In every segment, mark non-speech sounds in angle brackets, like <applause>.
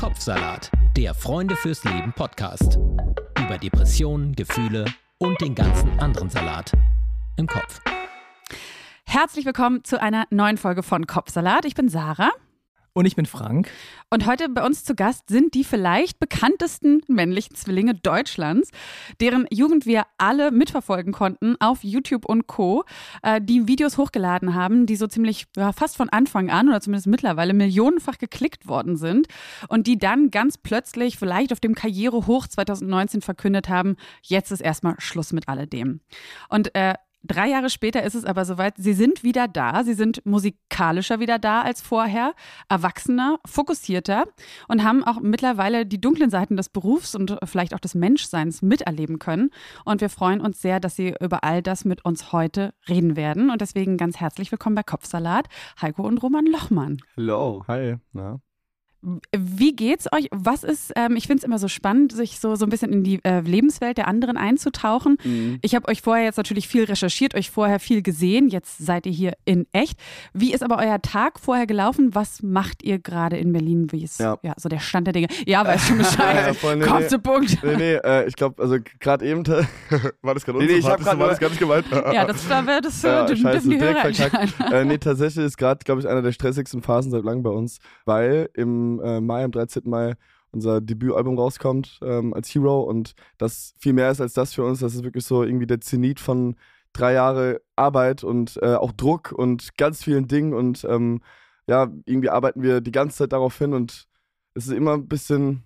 Kopfsalat, der Freunde fürs Leben Podcast. Über Depressionen, Gefühle und den ganzen anderen Salat im Kopf. Herzlich willkommen zu einer neuen Folge von Kopfsalat. Ich bin Sarah. Und ich bin Frank. Und heute bei uns zu Gast sind die vielleicht bekanntesten männlichen Zwillinge Deutschlands, deren Jugend wir alle mitverfolgen konnten auf YouTube und Co., äh, die Videos hochgeladen haben, die so ziemlich ja, fast von Anfang an oder zumindest mittlerweile millionenfach geklickt worden sind und die dann ganz plötzlich vielleicht auf dem Karrierehoch 2019 verkündet haben, jetzt ist erstmal Schluss mit alledem. Und äh, Drei Jahre später ist es aber soweit, sie sind wieder da, sie sind musikalischer wieder da als vorher, erwachsener, fokussierter und haben auch mittlerweile die dunklen Seiten des Berufs und vielleicht auch des Menschseins miterleben können. Und wir freuen uns sehr, dass sie über all das mit uns heute reden werden. Und deswegen ganz herzlich willkommen bei Kopfsalat, Heiko und Roman Lochmann. Hello. Hi. Na? Wie geht's euch? Was ist, ähm, ich finde es immer so spannend, sich so, so ein bisschen in die äh, Lebenswelt der anderen einzutauchen. Mhm. Ich habe euch vorher jetzt natürlich viel recherchiert, euch vorher viel gesehen. Jetzt seid ihr hier in echt. Wie ist aber euer Tag vorher gelaufen? Was macht ihr gerade in Berlin? Wie ist ja. ja. so der Stand der Dinge? Ja, weißt schon <laughs> Bescheid. ja, voll, nee, Kommt nee, zu Punkt. Nee, nee, äh, ich glaube, also gerade eben <laughs> war das gerade nee, nee, ich habe gerade war das gar nicht gemeint. <laughs> ja, das war das, ja, das scheiße, die Hörer äh, Nee, tatsächlich ist gerade, glaube ich, einer der stressigsten Phasen seit langem bei uns, weil im äh, Mai, am 13. Mai, unser Debütalbum rauskommt ähm, als Hero und das viel mehr ist als das für uns. Das ist wirklich so irgendwie der Zenit von drei Jahre Arbeit und äh, auch Druck und ganz vielen Dingen und ähm, ja, irgendwie arbeiten wir die ganze Zeit darauf hin und es ist immer ein bisschen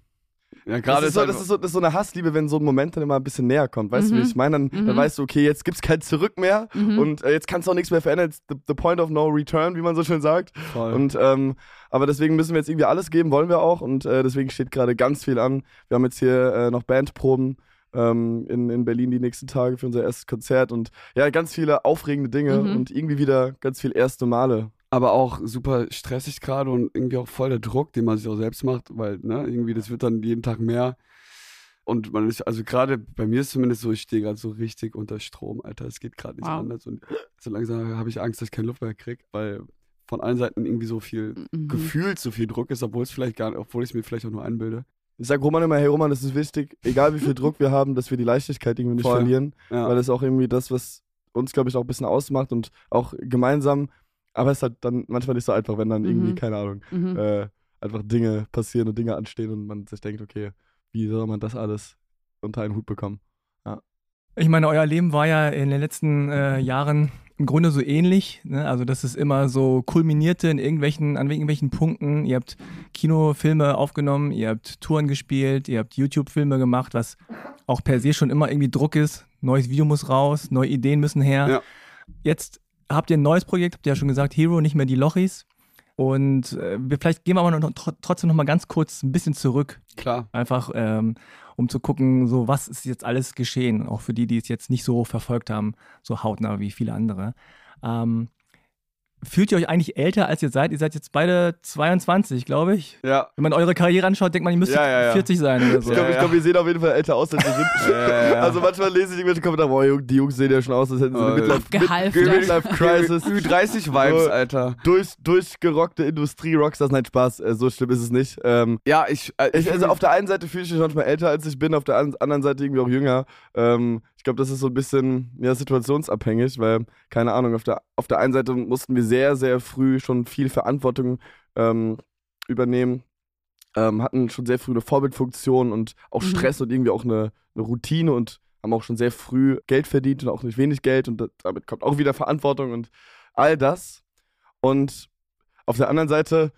ja, gerade das, ist so, das, ist so, das ist so eine Hassliebe, wenn so ein Moment dann immer ein bisschen näher kommt. Weißt mhm. du, wie ich meine? Dann, mhm. dann weißt du, okay, jetzt gibt es kein Zurück mehr mhm. und äh, jetzt kannst du auch nichts mehr verändern. It's the, the, point of no return, wie man so schön sagt. Voll. Und ähm, aber deswegen müssen wir jetzt irgendwie alles geben, wollen wir auch. Und äh, deswegen steht gerade ganz viel an. Wir haben jetzt hier äh, noch Bandproben ähm, in, in Berlin die nächsten Tage für unser erstes Konzert und ja, ganz viele aufregende Dinge mhm. und irgendwie wieder ganz viel erste Male aber auch super stressig gerade und irgendwie auch voll der Druck, den man sich auch selbst macht, weil ne, irgendwie das wird dann jeden Tag mehr. Und man ist, also gerade bei mir ist zumindest so, ich stehe gerade so richtig unter Strom, Alter. Es geht gerade nicht wow. anders. Und so langsam habe ich Angst, dass ich keine Luft mehr kriege, weil von allen Seiten irgendwie so viel mhm. gefühlt so viel Druck ist, obwohl es vielleicht gar nicht, obwohl ich es mir vielleicht auch nur einbilde. Ich sag Roman immer, hey Roman, das ist wichtig, egal wie viel Druck wir haben, dass wir die Leichtigkeit irgendwie nicht Voll. verlieren. Ja. Weil das ist auch irgendwie das, was uns, glaube ich, auch ein bisschen ausmacht und auch gemeinsam aber es ist halt dann manchmal nicht so einfach, wenn dann mhm. irgendwie, keine Ahnung, mhm. äh, einfach Dinge passieren und Dinge anstehen und man sich denkt, okay, wie soll man das alles unter einen Hut bekommen? Ja. Ich meine, euer Leben war ja in den letzten äh, Jahren im Grunde so ähnlich. Ne? Also, dass es immer so kulminierte in irgendwelchen, an irgendwelchen Punkten. Ihr habt Kinofilme aufgenommen, ihr habt Touren gespielt, ihr habt YouTube-Filme gemacht, was auch per se schon immer irgendwie Druck ist. Neues Video muss raus, neue Ideen müssen her. Ja. Jetzt habt ihr ein neues Projekt, habt ihr ja schon gesagt, Hero, nicht mehr die Lochis. Und äh, wir, vielleicht gehen wir aber noch, trotzdem noch mal ganz kurz ein bisschen zurück. Klar. Einfach, ähm, um zu gucken, so was ist jetzt alles geschehen, auch für die, die es jetzt nicht so verfolgt haben, so hautnah wie viele andere. Ähm, Fühlt ihr euch eigentlich älter, als ihr seid? Ihr seid jetzt beide 22, glaube ich. Ja. Wenn man eure Karriere anschaut, denkt man, ihr müsst ja, ja, ja. 40 sein oder so. Ich glaube, glaub, wir sehen auf jeden Fall älter aus, als wir sind. also manchmal lese ich irgendwelche Kommentare, boah, die Jungs sehen ja schon aus, als hätten sie eine Midlife-Crisis. Ü30-Vibes, Alter. Durch, durchgerockte Industrie-Rockstars, nein, Spaß, äh, so schlimm ist es nicht. Ähm, ja, ich, äh, ich, Also auf der einen Seite fühle ich mich manchmal älter, als ich bin, auf der anderen Seite irgendwie auch jünger. Ähm, ich glaube, das ist so ein bisschen ja, situationsabhängig, weil, keine Ahnung, auf der, auf der einen Seite mussten wir sehr, sehr früh schon viel Verantwortung ähm, übernehmen, ähm, hatten schon sehr früh eine Vorbildfunktion und auch mhm. Stress und irgendwie auch eine, eine Routine und haben auch schon sehr früh Geld verdient und auch nicht wenig Geld und damit kommt auch wieder Verantwortung und all das. Und auf der anderen Seite,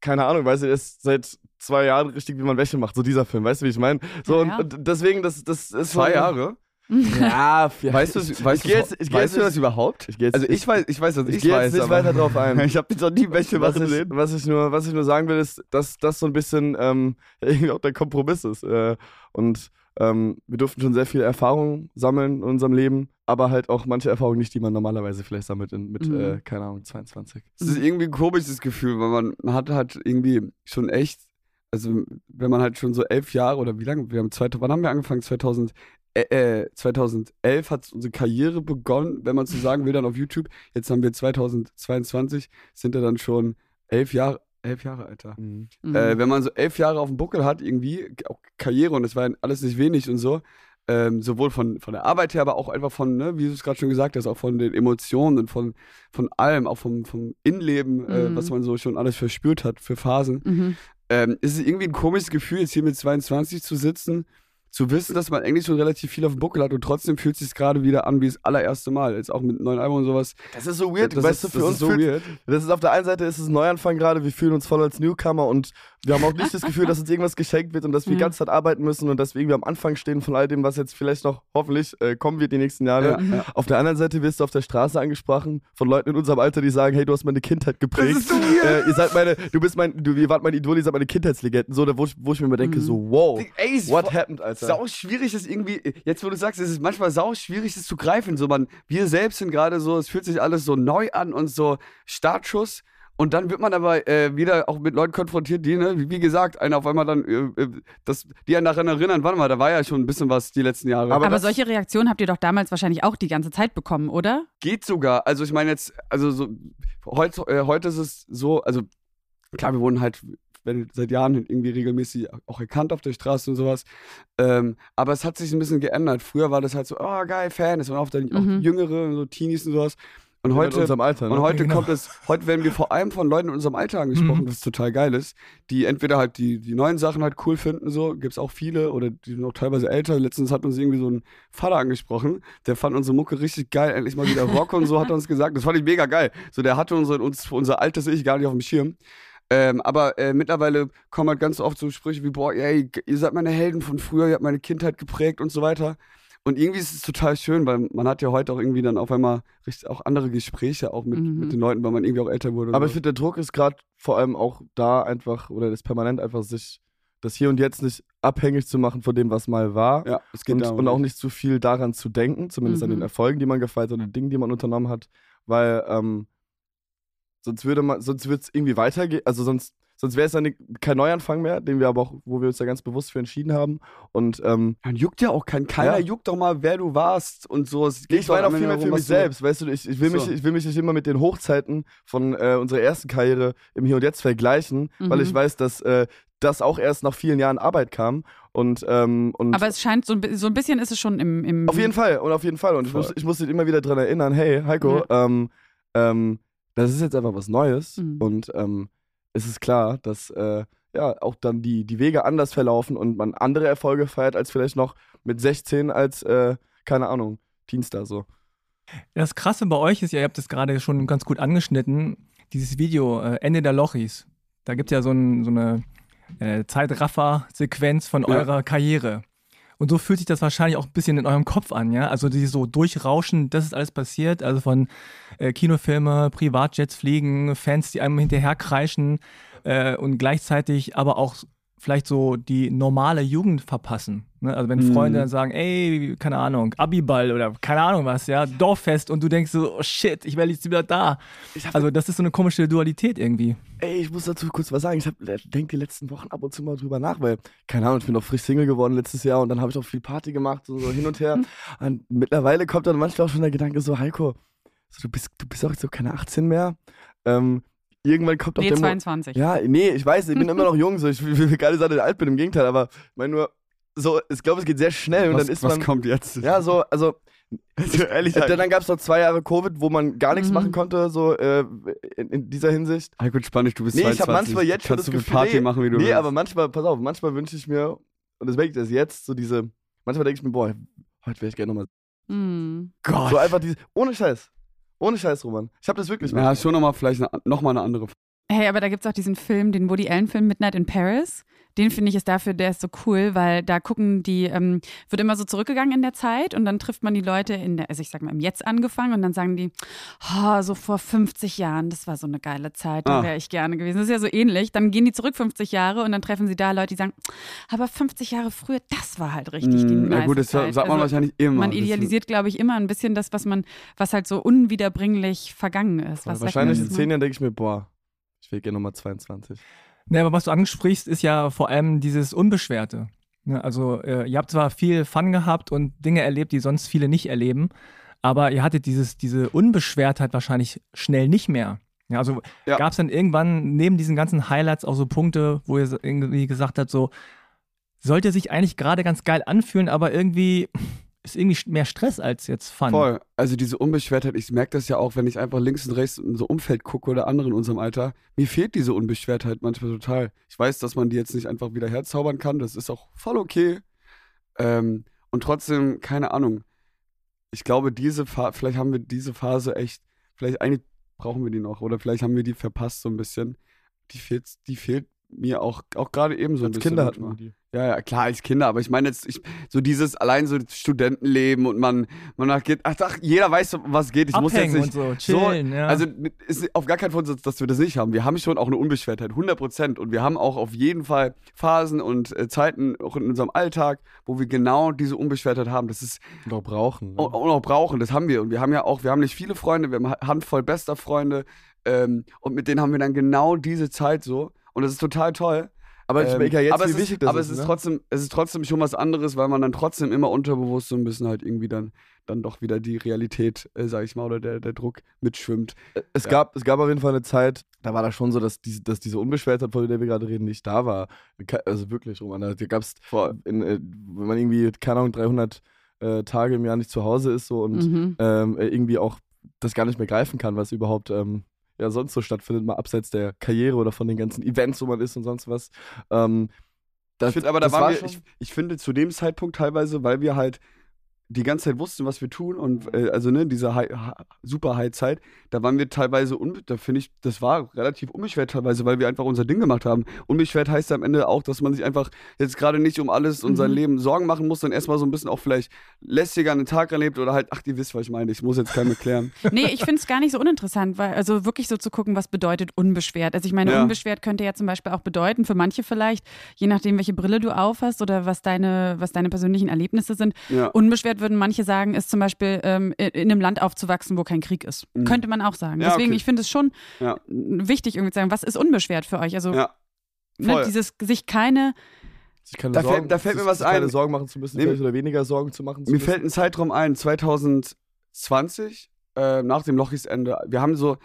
keine Ahnung, weiß ich, ist seit zwei Jahren richtig, wie man Wäsche macht, so dieser Film, weißt du, wie ich meine? So, ja, ja. Und, und, deswegen, das, das ist. Zwei Jahre? Ja, <laughs> weißt du, weißt, du, jetzt, ich weißt du das überhaupt? Ich jetzt, also ich weiß, ich weiß, was ich, ich weiß. Ich nicht weiter drauf ein. <laughs> ich habe noch nie welche was gesehen. Ich, was ich nur, was ich nur sagen will, ist, dass das so ein bisschen ähm, <laughs> irgendwie auch der Kompromiss ist. Äh, und ähm, wir durften schon sehr viel Erfahrung sammeln in unserem Leben, aber halt auch manche Erfahrungen nicht, die man normalerweise vielleicht sammelt in, mit, mhm. äh, keine Ahnung, 22. Es ist irgendwie ein komisches Gefühl, weil man, man hat halt irgendwie schon echt also wenn man halt schon so elf Jahre oder wie lange, wir haben zwei, wann haben wir angefangen? 2011 äh, 2011 äh, hat unsere Karriere begonnen, wenn man so sagen will, dann auf YouTube. Jetzt haben wir 2022, sind ja dann schon elf Jahre, elf Jahre, Alter. Mhm. Mhm. Äh, wenn man so elf Jahre auf dem Buckel hat, irgendwie, auch Karriere und das war alles nicht wenig und so, ähm, sowohl von, von der Arbeit her, aber auch einfach von, ne, wie du es gerade schon gesagt hast, auch von den Emotionen und von, von allem, auch vom, vom Innenleben, äh, Mhm. was man so schon alles verspürt hat für Phasen. Mhm. Ähm, ist es irgendwie ein komisches Gefühl, jetzt hier mit 22 zu sitzen, zu wissen, dass man eigentlich schon relativ viel auf dem Buckel hat und trotzdem fühlt es sich gerade wieder an wie das allererste Mal. Jetzt auch mit neuen Album und sowas. Das ist so weird, das weißt ist, du, für das uns ist so fühlt- weird. Das ist auf der einen Seite ist es ein Neuanfang gerade, wir fühlen uns voll als Newcomer und wir haben auch nicht das Gefühl, dass uns irgendwas geschenkt wird und dass wir die Ja. ganze Zeit arbeiten müssen und dass wir irgendwie am Anfang stehen von all dem, was jetzt vielleicht noch hoffentlich äh, kommen wird die nächsten Jahre. Ja, ja. Auf der anderen Seite wirst du auf der Straße angesprochen von Leuten in unserem Alter, die sagen, hey, du hast meine Kindheit geprägt. ist so weird. Äh, ihr seid meine, du bist mein, du, ihr wart mein Idol, ihr seid meine Kindheitslegenden. So, da, wo, ich, wo ich mir immer denke, Mhm. so, wow, Ey, what happened, Alter? Sau schwierig, das irgendwie, jetzt wo du sagst, es ist manchmal sau schwierig, das zu greifen. So, man, wir selbst sind gerade so, es fühlt sich alles so neu an und so Startschuss. Und dann wird man aber äh, wieder auch mit Leuten konfrontiert, die, ne, wie, wie gesagt, einen auf einmal dann, äh, äh, das, die einen daran erinnern, warte mal, da war ja schon ein bisschen was die letzten Jahre. Aber Aber solche Reaktionen habt ihr doch damals wahrscheinlich auch die ganze Zeit bekommen, oder? geht sogar. Also ich meine jetzt, also so heute, äh, heute ist es so, also klar, wir wurden halt werden seit Jahren irgendwie regelmäßig auch erkannt auf der Straße und sowas. Ähm, aber es hat sich ein bisschen geändert. Früher war das halt so, oh geil, Fan, es waren oft dann auch Mhm. Jüngere, so Teenies und sowas. Und in heute, unserem Alter, ne? und heute Genau. kommt es, heute werden wir vor allem von Leuten in unserem Alter angesprochen, Mhm. was total geil ist, die entweder halt die, die neuen Sachen halt cool finden, so, gibt's auch viele, oder die sind auch teilweise älter. Letztens hat uns irgendwie so ein Vater angesprochen, der fand unsere Mucke richtig geil, endlich mal wieder Rock und so, hat er uns gesagt. Das fand ich mega geil. So, der hatte unsere, uns, unser altes Ich gar nicht auf dem Schirm. Ähm, aber äh, mittlerweile kommen halt ganz oft so Sprüche wie, boah, ey, ihr seid meine Helden von früher, ihr habt meine Kindheit geprägt und so weiter. Und irgendwie ist es total schön, weil man hat ja heute auch irgendwie dann auf einmal richtig auch andere Gespräche auch mit, Mhm. mit den Leuten, weil man irgendwie auch älter wurde. Aber ich so. finde, der Druck ist gerade vor allem auch da einfach, oder das permanent einfach sich, das Hier und Jetzt nicht abhängig zu machen von dem, was mal war. ja, es geht Und, darum. und auch nicht zu viel daran zu denken, zumindest an Mhm. den Erfolgen, die man gefeiert hat, an den Dingen, die man unternommen hat, weil ähm, sonst würde man, sonst wird es irgendwie weitergehen, also sonst, sonst wäre es dann kein Neuanfang mehr, den wir aber auch, wo wir uns ja ganz bewusst für entschieden haben. Und ähm, Man juckt ja auch kein, keiner Ja. juckt doch mal, wer du warst und so. Es geht ich meine doch auch viel mehr für mich selbst, weißt du, ich, ich, will mich, So. ich will mich nicht immer mit den Hochzeiten von äh, unserer ersten Karriere im Hier und Jetzt vergleichen, weil Mhm. ich weiß, dass äh, das auch erst nach vielen Jahren Arbeit kam und, ähm, und Aber es scheint, so ein, so ein bisschen ist es schon im. im Auf jeden Fall und auf jeden Fall. Und ich muss, ich muss dich immer wieder dran erinnern, hey, Heiko, ähm, ähm, das ist jetzt einfach was Neues. Mhm. Und ähm, es ist klar, dass äh, ja auch dann die, die Wege anders verlaufen und man andere Erfolge feiert als vielleicht noch mit 16 als, äh, keine Ahnung, Teenstar so. Das Krasse bei euch ist ja, ihr habt es gerade schon ganz gut angeschnitten, dieses Video äh, Ende der Lochis. Da gibt es ja so, ein, so eine äh, Zeitraffer-Sequenz von Ja. eurer Karriere. Und so fühlt sich das wahrscheinlich auch ein bisschen in eurem Kopf an, ja? Also dieses so Durchrauschen, das ist alles passiert. Also von äh, Kinofilme, Privatjets fliegen, Fans, die einem hinterher kreischen äh, und gleichzeitig aber auch vielleicht so die normale Jugend verpassen. Ne? Also wenn Mhm. Freunde dann sagen, ey, keine Ahnung, Abiball oder keine Ahnung was, ja, Dorffest und du denkst so, oh shit, ich werde jetzt wieder da. Also das ist so eine komische Dualität irgendwie. Ey, ich muss dazu kurz was sagen. Ich denke die letzten Wochen ab und zu mal drüber nach, weil, keine Ahnung, ich bin noch frisch Single geworden letztes Jahr und dann habe ich auch viel Party gemacht, so, so hin und her. Und mittlerweile kommt dann manchmal auch schon der Gedanke so, Heiko, so, du, bist, du bist auch so keine 18 mehr. Ähm, irgendwann kommt auch nee, der Mo 22. Ja, nee, ich weiß, ich bin immer noch jung, so ich will, gar nicht sagen, dass ich alt bin, im Gegenteil, aber ich meine nur, so, ich glaube, es geht sehr schnell und was, dann ist was man. kommt jetzt? Ja, so, also <laughs> also ehrlich, äh, dann gab es noch zwei Jahre Covid, wo man gar nichts Mhm. machen konnte, so äh, in, in dieser Hinsicht. Entspann dich, du bist Nee, ich 22. habe manchmal jetzt schon Kannst das du viel Gefühl, Party nee, machen, wie du nee, willst. aber manchmal, pass auf, manchmal wünsche ich mir, und das merke ich das jetzt, so diese, manchmal denke ich mir, boah, heute wäre ich gerne nochmal. Mhm. Gott. So einfach diese, ohne Scheiß. Ohne Scheiß, Roman. Ich habe das wirklich ja, schon nochmal vielleicht eine, noch mal eine andere Hey, aber da gibt es auch diesen Film, den Woody Allen-Film Midnight in Paris. Den finde ich ist dafür, der ist so cool, weil da gucken die, ähm, wird immer so zurückgegangen in der Zeit und dann trifft man die Leute in der, also ich sag mal im Jetzt angefangen und dann sagen die, oh, so vor 50 Jahren, das war so eine geile Zeit, da Ah. wäre ich gerne gewesen. Das ist ja so ähnlich. Dann gehen die zurück 50 Jahre und dann treffen sie da Leute, die sagen, aber 50 Jahre früher, das war halt richtig die Mm, nice Ja gut, das Zeit. sagt man Also, wahrscheinlich immer. Man idealisiert, glaube ich, immer ein bisschen das, was man, was halt so unwiederbringlich vergangen ist. Was Wahrscheinlich in zehn? Jahren denke ich mir, boah, ich will gerne nochmal 22. Ne, aber was du ansprichst, ist ja vor allem dieses Unbeschwerte. Ne, also äh, ihr habt zwar viel Fun gehabt und Dinge erlebt, die sonst viele nicht erleben, aber ihr hattet dieses, diese Unbeschwertheit wahrscheinlich schnell nicht mehr. Ja, also Ja. gab es dann irgendwann neben diesen ganzen Highlights auch so Punkte, wo ihr irgendwie gesagt habt, so sollte sich eigentlich gerade ganz geil anfühlen, aber irgendwie ist irgendwie mehr Stress als jetzt Fun. Voll. Also diese Unbeschwertheit, ich merke das ja auch, wenn ich einfach links und rechts in so Umfeld gucke oder andere in unserem Alter. Mir fehlt diese Unbeschwertheit manchmal total. Ich weiß, dass man die jetzt nicht einfach wieder herzaubern kann. Das ist auch voll okay. Ähm, und trotzdem, keine Ahnung. Ich glaube, diese Phase, vielleicht haben wir diese Phase echt, vielleicht eigentlich brauchen wir die noch oder vielleicht haben wir die verpasst so ein bisschen. Die fehlt, die fehlt mir auch, auch gerade eben so ein Als bisschen. Kinder hatten die. Ja, ja, klar, als Kinder, aber ich meine jetzt, ich, so dieses allein so Studentenleben und man, man geht, ach, ach, jeder weiß, was geht. Ich muss jetzt Abhängen nicht. und so, chillen, ja. Also ist auf gar keinen Fall, so, dass wir das nicht haben. Wir haben schon auch eine Unbeschwertheit, 100 Prozent. Und wir haben auch auf jeden Fall Phasen und äh, Zeiten, auch in unserem Alltag, wo wir genau diese Unbeschwertheit haben. Das ist Und auch brauchen. Ne? und, und auch brauchen, das haben wir. Und wir haben ja auch, wir haben nicht viele Freunde, wir haben eine Handvoll bester Freunde. Ähm, und mit denen haben wir dann genau diese Zeit so. Und das ist total toll. aber ich Ähm, merke ja jetzt, aber wie es wichtig ist, das aber ist. es ist ne? trotzdem, es ist trotzdem schon was anderes, weil man dann trotzdem immer unterbewusst so ein bisschen halt irgendwie dann, dann doch wieder die Realität, äh, sag ich mal, oder der, der Druck mitschwimmt. es, Ja. gab, es gab auf jeden Fall eine Zeit, da war das schon so, dass, diese, dass diese Unbeschwertheit, von der wir gerade reden, nicht da war. Also wirklich, Roman. Da gab es, äh, wenn man irgendwie, keine Ahnung, 300 äh, Tage im Jahr nicht zu Hause ist so und Mhm. ähm, äh, irgendwie auch das gar nicht mehr greifen kann, was überhaupt ähm, ja sonst so stattfindet, mal abseits der Karriere oder von den ganzen Events, wo man ist und sonst was. Ähm, das, ich finde aber, da waren war wir, ich, ich finde zu dem Zeitpunkt teilweise, weil wir halt die ganze Zeit wussten, was wir tun und äh, also ne, diese ha, super High-Zeit, da waren wir teilweise, da finde ich, das war relativ unbeschwert teilweise, weil wir einfach unser Ding gemacht haben. Unbeschwert heißt am Ende auch, dass man sich einfach jetzt gerade nicht um alles und sein Mhm. Leben Sorgen machen muss, sondern erstmal so ein bisschen auch vielleicht lässiger an den Tag erlebt oder halt, ach, ihr wisst, was ich meine, ich muss jetzt keinem erklären. <laughs> Nee, ich finde es gar nicht so uninteressant, weil also wirklich so zu gucken, was bedeutet unbeschwert. Also ich meine, Ja. unbeschwert könnte ja zum Beispiel auch bedeuten, für manche vielleicht, je nachdem, welche Brille du aufhast oder was deine, was deine persönlichen Erlebnisse sind. Ja. Unbeschwert würden manche sagen, ist zum Beispiel ähm, in, in einem Land aufzuwachsen, wo kein Krieg ist. Mhm. Könnte man auch sagen. Ja, Deswegen, okay. ich finde es schon Ja. wichtig, irgendwie zu sagen, was ist unbeschwert für euch? Also Ja. ne, dieses sich keine sich keine Da fällt- Sorgen, da fällt mir sich- was sich keine ein. Sorgen machen zu müssen, Nee, oder weniger Sorgen zu machen zu Mir müssen. fällt ein Zeitraum ein, 2020, äh, nach dem Lochis-Ende. Wir haben so,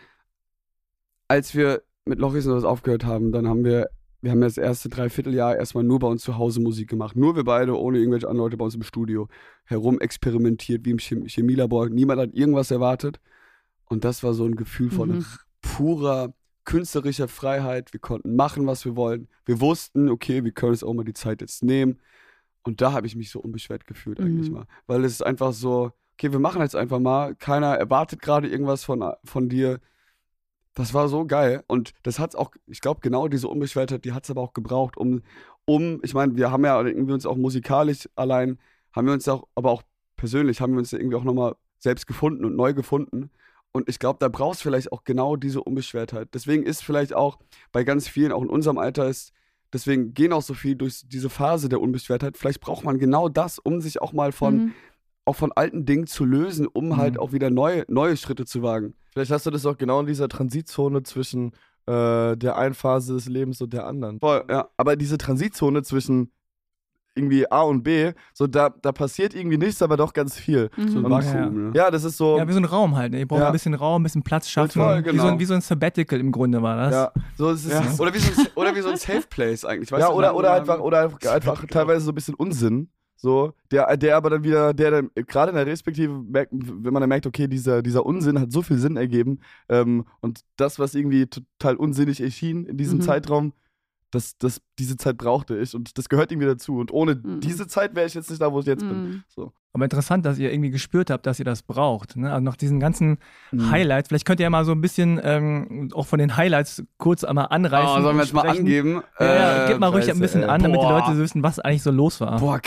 als wir mit Lochis und das aufgehört haben, dann haben wir, wir haben das erste Dreivierteljahr erstmal nur bei uns zu Hause Musik gemacht. Nur wir beide, ohne irgendwelche anderen Leute bei uns im Studio. Herum experimentiert, wie im Chem Chemielabor. Niemand hat irgendwas erwartet. Und das war so ein Gefühl von Mhm. purer künstlerischer Freiheit. Wir konnten machen, was wir wollen. Wir wussten, okay, wir können uns auch mal die Zeit jetzt nehmen. Und da habe ich mich so unbeschwert gefühlt eigentlich Mhm. mal. Weil es ist einfach so, okay, wir machen jetzt einfach mal. Keiner erwartet gerade irgendwas von, von dir. Das war so geil. Und das hat's auch, ich glaube, genau diese Unbeschwertheit, die hat es aber auch gebraucht, um, um, ich meine, wir haben ja irgendwie uns auch musikalisch allein, haben wir uns auch, aber auch persönlich, haben wir uns irgendwie auch nochmal selbst gefunden und neu gefunden. Und ich glaube, da brauchst vielleicht auch genau diese Unbeschwertheit. Deswegen ist vielleicht auch bei ganz vielen, auch in unserem Alter ist, deswegen gehen auch so viel durch diese Phase der Unbeschwertheit. Vielleicht braucht man genau das, um sich auch mal von, Mhm. Auch von alten Dingen zu lösen, um halt Mhm. auch wieder neue, neue Schritte zu wagen. Vielleicht hast du das auch genau in dieser Transitzone zwischen äh, der einen Phase des Lebens und der anderen. Voll, ja. Aber diese Transitzone zwischen irgendwie A und B, so da, da passiert irgendwie nichts, aber doch ganz viel. Mhm. So ein Ja. Vakuum, ne? Ja, das ist so. Ja, wie so ein Raum halt. Ne? Ihr braucht Ja. ein bisschen Raum, ein bisschen Platz schaffen. Voll, wie, so genau. ein, wie so ein Sabbatical im Grunde war das. ja, so ist es. Ja. Oder, wie so ein, oder wie so ein Safe Place eigentlich. Weißt ja, du, oder, oder einfach, oder einfach, einfach teilweise so ein bisschen Unsinn. So, der, der aber dann wieder, der dann gerade in der Respektive merkt, wenn man dann merkt, okay, dieser, dieser Unsinn hat so viel Sinn ergeben ähm, und das, was irgendwie total unsinnig erschien in diesem Mhm. Zeitraum, das, das, diese Zeit brauchte ich und das gehört irgendwie dazu. Und ohne Mhm. diese Zeit wäre ich jetzt nicht da, wo ich jetzt bin. Mhm. So. Aber interessant, dass ihr irgendwie gespürt habt, dass ihr das braucht. Ne? Also nach diesen ganzen Mhm. Highlights, vielleicht könnt ihr ja mal so ein bisschen ähm, auch von den Highlights kurz einmal anreißen. Oh, sollen wir jetzt mal angeben? Ja, Äh, gib mal ruhig ein bisschen ey. an, damit die. Leute wissen, was eigentlich so los war. Boah,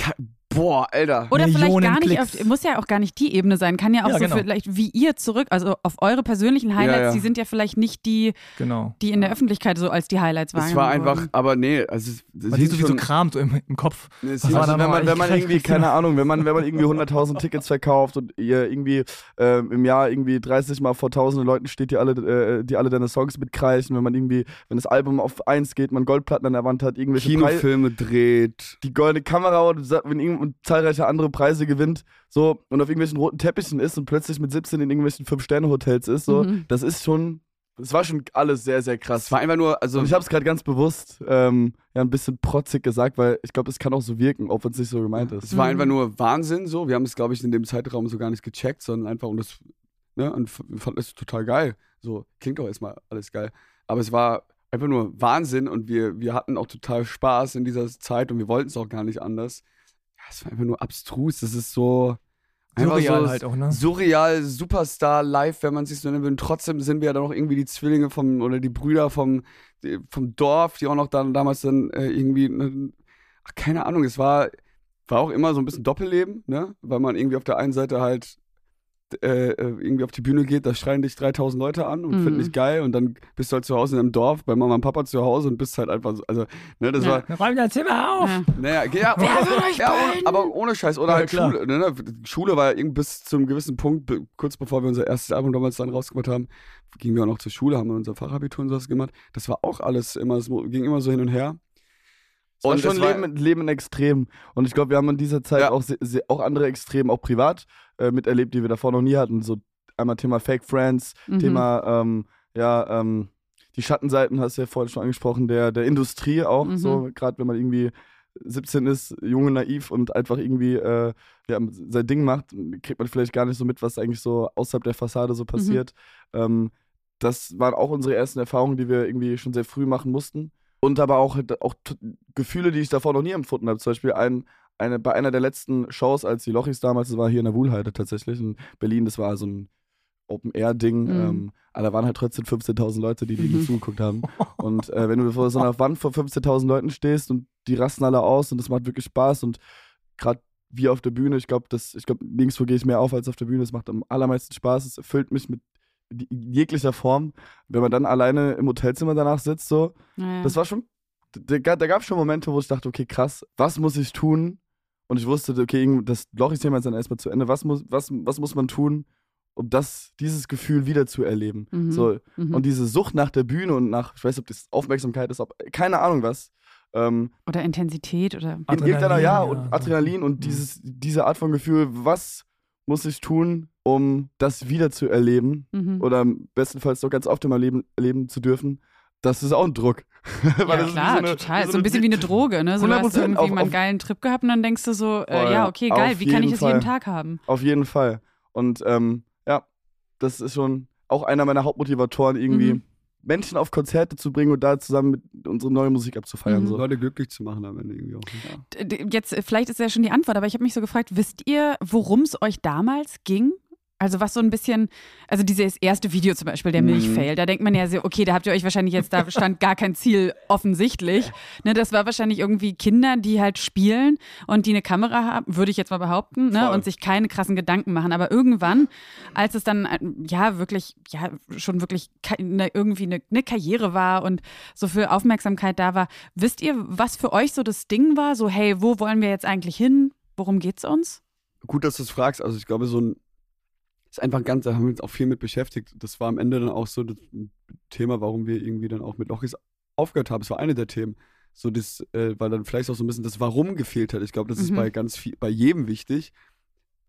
boah, Alter. Oder vielleicht Millionen gar nicht, auf, muss ja auch gar nicht die Ebene sein. Kann ja auch Ja, so genau. vielleicht wie ihr zurück, also auf eure persönlichen Highlights, Ja, ja. die sind ja vielleicht nicht die, Genau. die in der Öffentlichkeit so als die Highlights waren. Es war einfach, aber nee, also Man sieht so wie so schon- Kram so im, im Kopf. nee, Also da wenn man, wenn man irgendwie, keine Ahnung, wenn man, wenn man irgendwie 100.000 Tickets verkauft und ihr irgendwie ähm, im Jahr irgendwie 30 Mal vor tausenden Leuten steht, die alle, äh, die alle deine Songs mitkreischen, wenn man irgendwie, wenn das Album auf eins geht, man Goldplatten an der Wand hat, irgendwelche Kinofilme dreht. die goldene Kamera und, wenn irgend- und zahlreiche andere Preise gewinnt, so und auf irgendwelchen roten Teppichen ist und plötzlich mit 17 in irgendwelchen Fünf-Sterne-Hotels ist, so, Mhm. das ist schon es war schon alles sehr, sehr krass. Es war einfach nur, also und ich habe es gerade ganz bewusst ähm, ja, ein bisschen protzig gesagt, weil ich glaube, es kann auch so wirken, auch wenn es nicht so gemeint ist. es war Mhm. einfach nur Wahnsinn so. Wir haben es, glaube ich, in dem Zeitraum so gar nicht gecheckt, sondern einfach und das, ne, und f- fanden es total geil. So, klingt doch erstmal alles geil. Aber es war einfach nur Wahnsinn und wir, wir hatten auch total Spaß in dieser Zeit und wir wollten es auch gar nicht anders. Es war einfach nur abstrus. Das ist so. Einfach Surreal so halt auch, ne? Surreal, Superstar, live, wenn man sich so nennen will. Und trotzdem sind wir ja dann noch irgendwie die Zwillinge vom, oder die Brüder vom, vom Dorf, die auch noch dann damals dann äh, irgendwie, ne, ach, keine Ahnung, es war, war auch immer so ein bisschen Doppelleben, ne? Weil man irgendwie auf der einen Seite halt äh, äh, irgendwie auf die Bühne geht, da schreien dich 3000 Leute an und Mhm. finden dich geil und dann bist du halt zu Hause in einem Dorf bei Mama und Papa zu Hause und bist halt einfach so, also, ne, das Ja. war, Räum dein Zimmer auf! Ja. naja, ja, euch ja ohne, aber ohne Scheiß. Oder Ja, halt klar. Schule. Ne? Schule war ja irgendwie bis zu einem gewissen Punkt, kurz bevor wir unser erstes Album damals dann rausgebracht haben, gingen wir auch noch zur Schule, haben wir unser Fachabitur und sowas gemacht. Das war auch alles immer, es ging immer so hin und her. Es war Und schon war- Leben, Leben in Extrem. Und ich glaube, wir haben in dieser Zeit Ja. auch, auch andere Extreme, auch privat, äh, miterlebt, die wir davor noch nie hatten. So einmal Thema Fake Friends, Mhm. Thema, ähm, ja, ähm, die Schattenseiten hast du ja vorhin schon angesprochen, der, der Industrie auch, Mhm. so gerade wenn man irgendwie 17 ist, jung und naiv und einfach irgendwie äh, ja, sein Ding macht, kriegt man vielleicht gar nicht so mit, was eigentlich so außerhalb der Fassade so passiert. Ähm, das waren auch unsere ersten Erfahrungen, die wir irgendwie schon sehr früh machen mussten. Und aber auch, auch t- Gefühle, die ich davor noch nie empfunden habe. Zum Beispiel ein, eine, bei einer der letzten Shows, als die Lochis damals, das war hier in der Wuhlheide tatsächlich in Berlin, das war so ein Open-Air-Ding. Mhm. Ähm, aber da waren halt trotzdem 15.000 Leute, die, die Mhm. zugeguckt haben. <laughs> Und äh, wenn du vor so einer Wand vor 15.000 Leuten stehst und die rasten alle aus und das macht wirklich Spaß und gerade wie auf der Bühne, ich glaube, ich glaube, nirgendwo gehe ich mehr auf als auf der Bühne. Es macht am allermeisten Spaß. Es erfüllt mich mit jeglicher Form. Wenn man dann alleine im Hotelzimmer danach sitzt, so, Ja. das war schon, da, da gab es schon Momente, wo ich dachte, okay, krass, was muss ich tun? Und ich wusste, okay, das Lochis-Thema ist dann erstmal zu Ende. Was muss, was, was muss man tun, um das, dieses Gefühl wieder zu erleben? Mhm. So, Mhm. und diese Sucht nach der Bühne und nach, ich weiß nicht, ob das Aufmerksamkeit ist, ob, keine Ahnung was. Ähm, Oder Intensität oder. Adrenalin, ja, ja, und. Adrenalin und Mhm. dieses, diese Art von Gefühl, was muss ich tun, um das wieder zu erleben? Mhm. Oder bestenfalls doch ganz oft meinem Leben erleben zu dürfen? Das ist auch ein Druck. <laughs> Weil ja, das ist wie klar, so eine- total. wie So ein bisschen wie eine Droge, ne? So du hast 100% irgendwie auf- mal einen auf- geilen Trip gehabt und dann denkst du so, äh, Oh, ja, okay, geil, wie kann ich jeden das jeden Fall. Tag haben? Auf jeden Fall. Und ähm, ja, das ist schon auch einer meiner Hauptmotivatoren, irgendwie Mhm. Menschen auf Konzerte zu bringen und da zusammen mit unsere neue Musik abzufeiern. Mhm. So. Leute glücklich zu machen am Ende irgendwie auch. Ja. D- Jetzt, äh, vielleicht ist ja schon die Antwort, aber ich habe mich so gefragt, wisst ihr, worum es euch damals ging? Also was so ein bisschen, also dieses erste Video zum Beispiel, der Mhm. Milchfail, da denkt man ja so, okay, da habt ihr euch wahrscheinlich jetzt, da <laughs> stand gar kein Ziel offensichtlich. Ne, das war wahrscheinlich irgendwie Kinder, die halt spielen und die eine Kamera haben, würde ich jetzt mal behaupten, ne, Voll. und sich keine krassen Gedanken machen. Aber irgendwann, als es dann äh, ja wirklich, ja schon wirklich ne, irgendwie eine, eine Karriere war und so viel Aufmerksamkeit da war, wisst ihr, was für euch so das Ding war? So, hey, wo wollen wir jetzt eigentlich hin? Worum geht's uns? Gut, dass du es fragst. Also ich glaube, so ein ist einfach ganz, da haben wir uns auch viel mit beschäftigt. Das war am Ende dann auch so das Thema, warum wir irgendwie dann auch mit Lochis aufgehört haben. Es war eine der Themen. So das, äh, weil dann vielleicht auch so ein bisschen das Warum gefehlt hat. Ich glaube, das ist Mhm. bei ganz viel, bei jedem wichtig.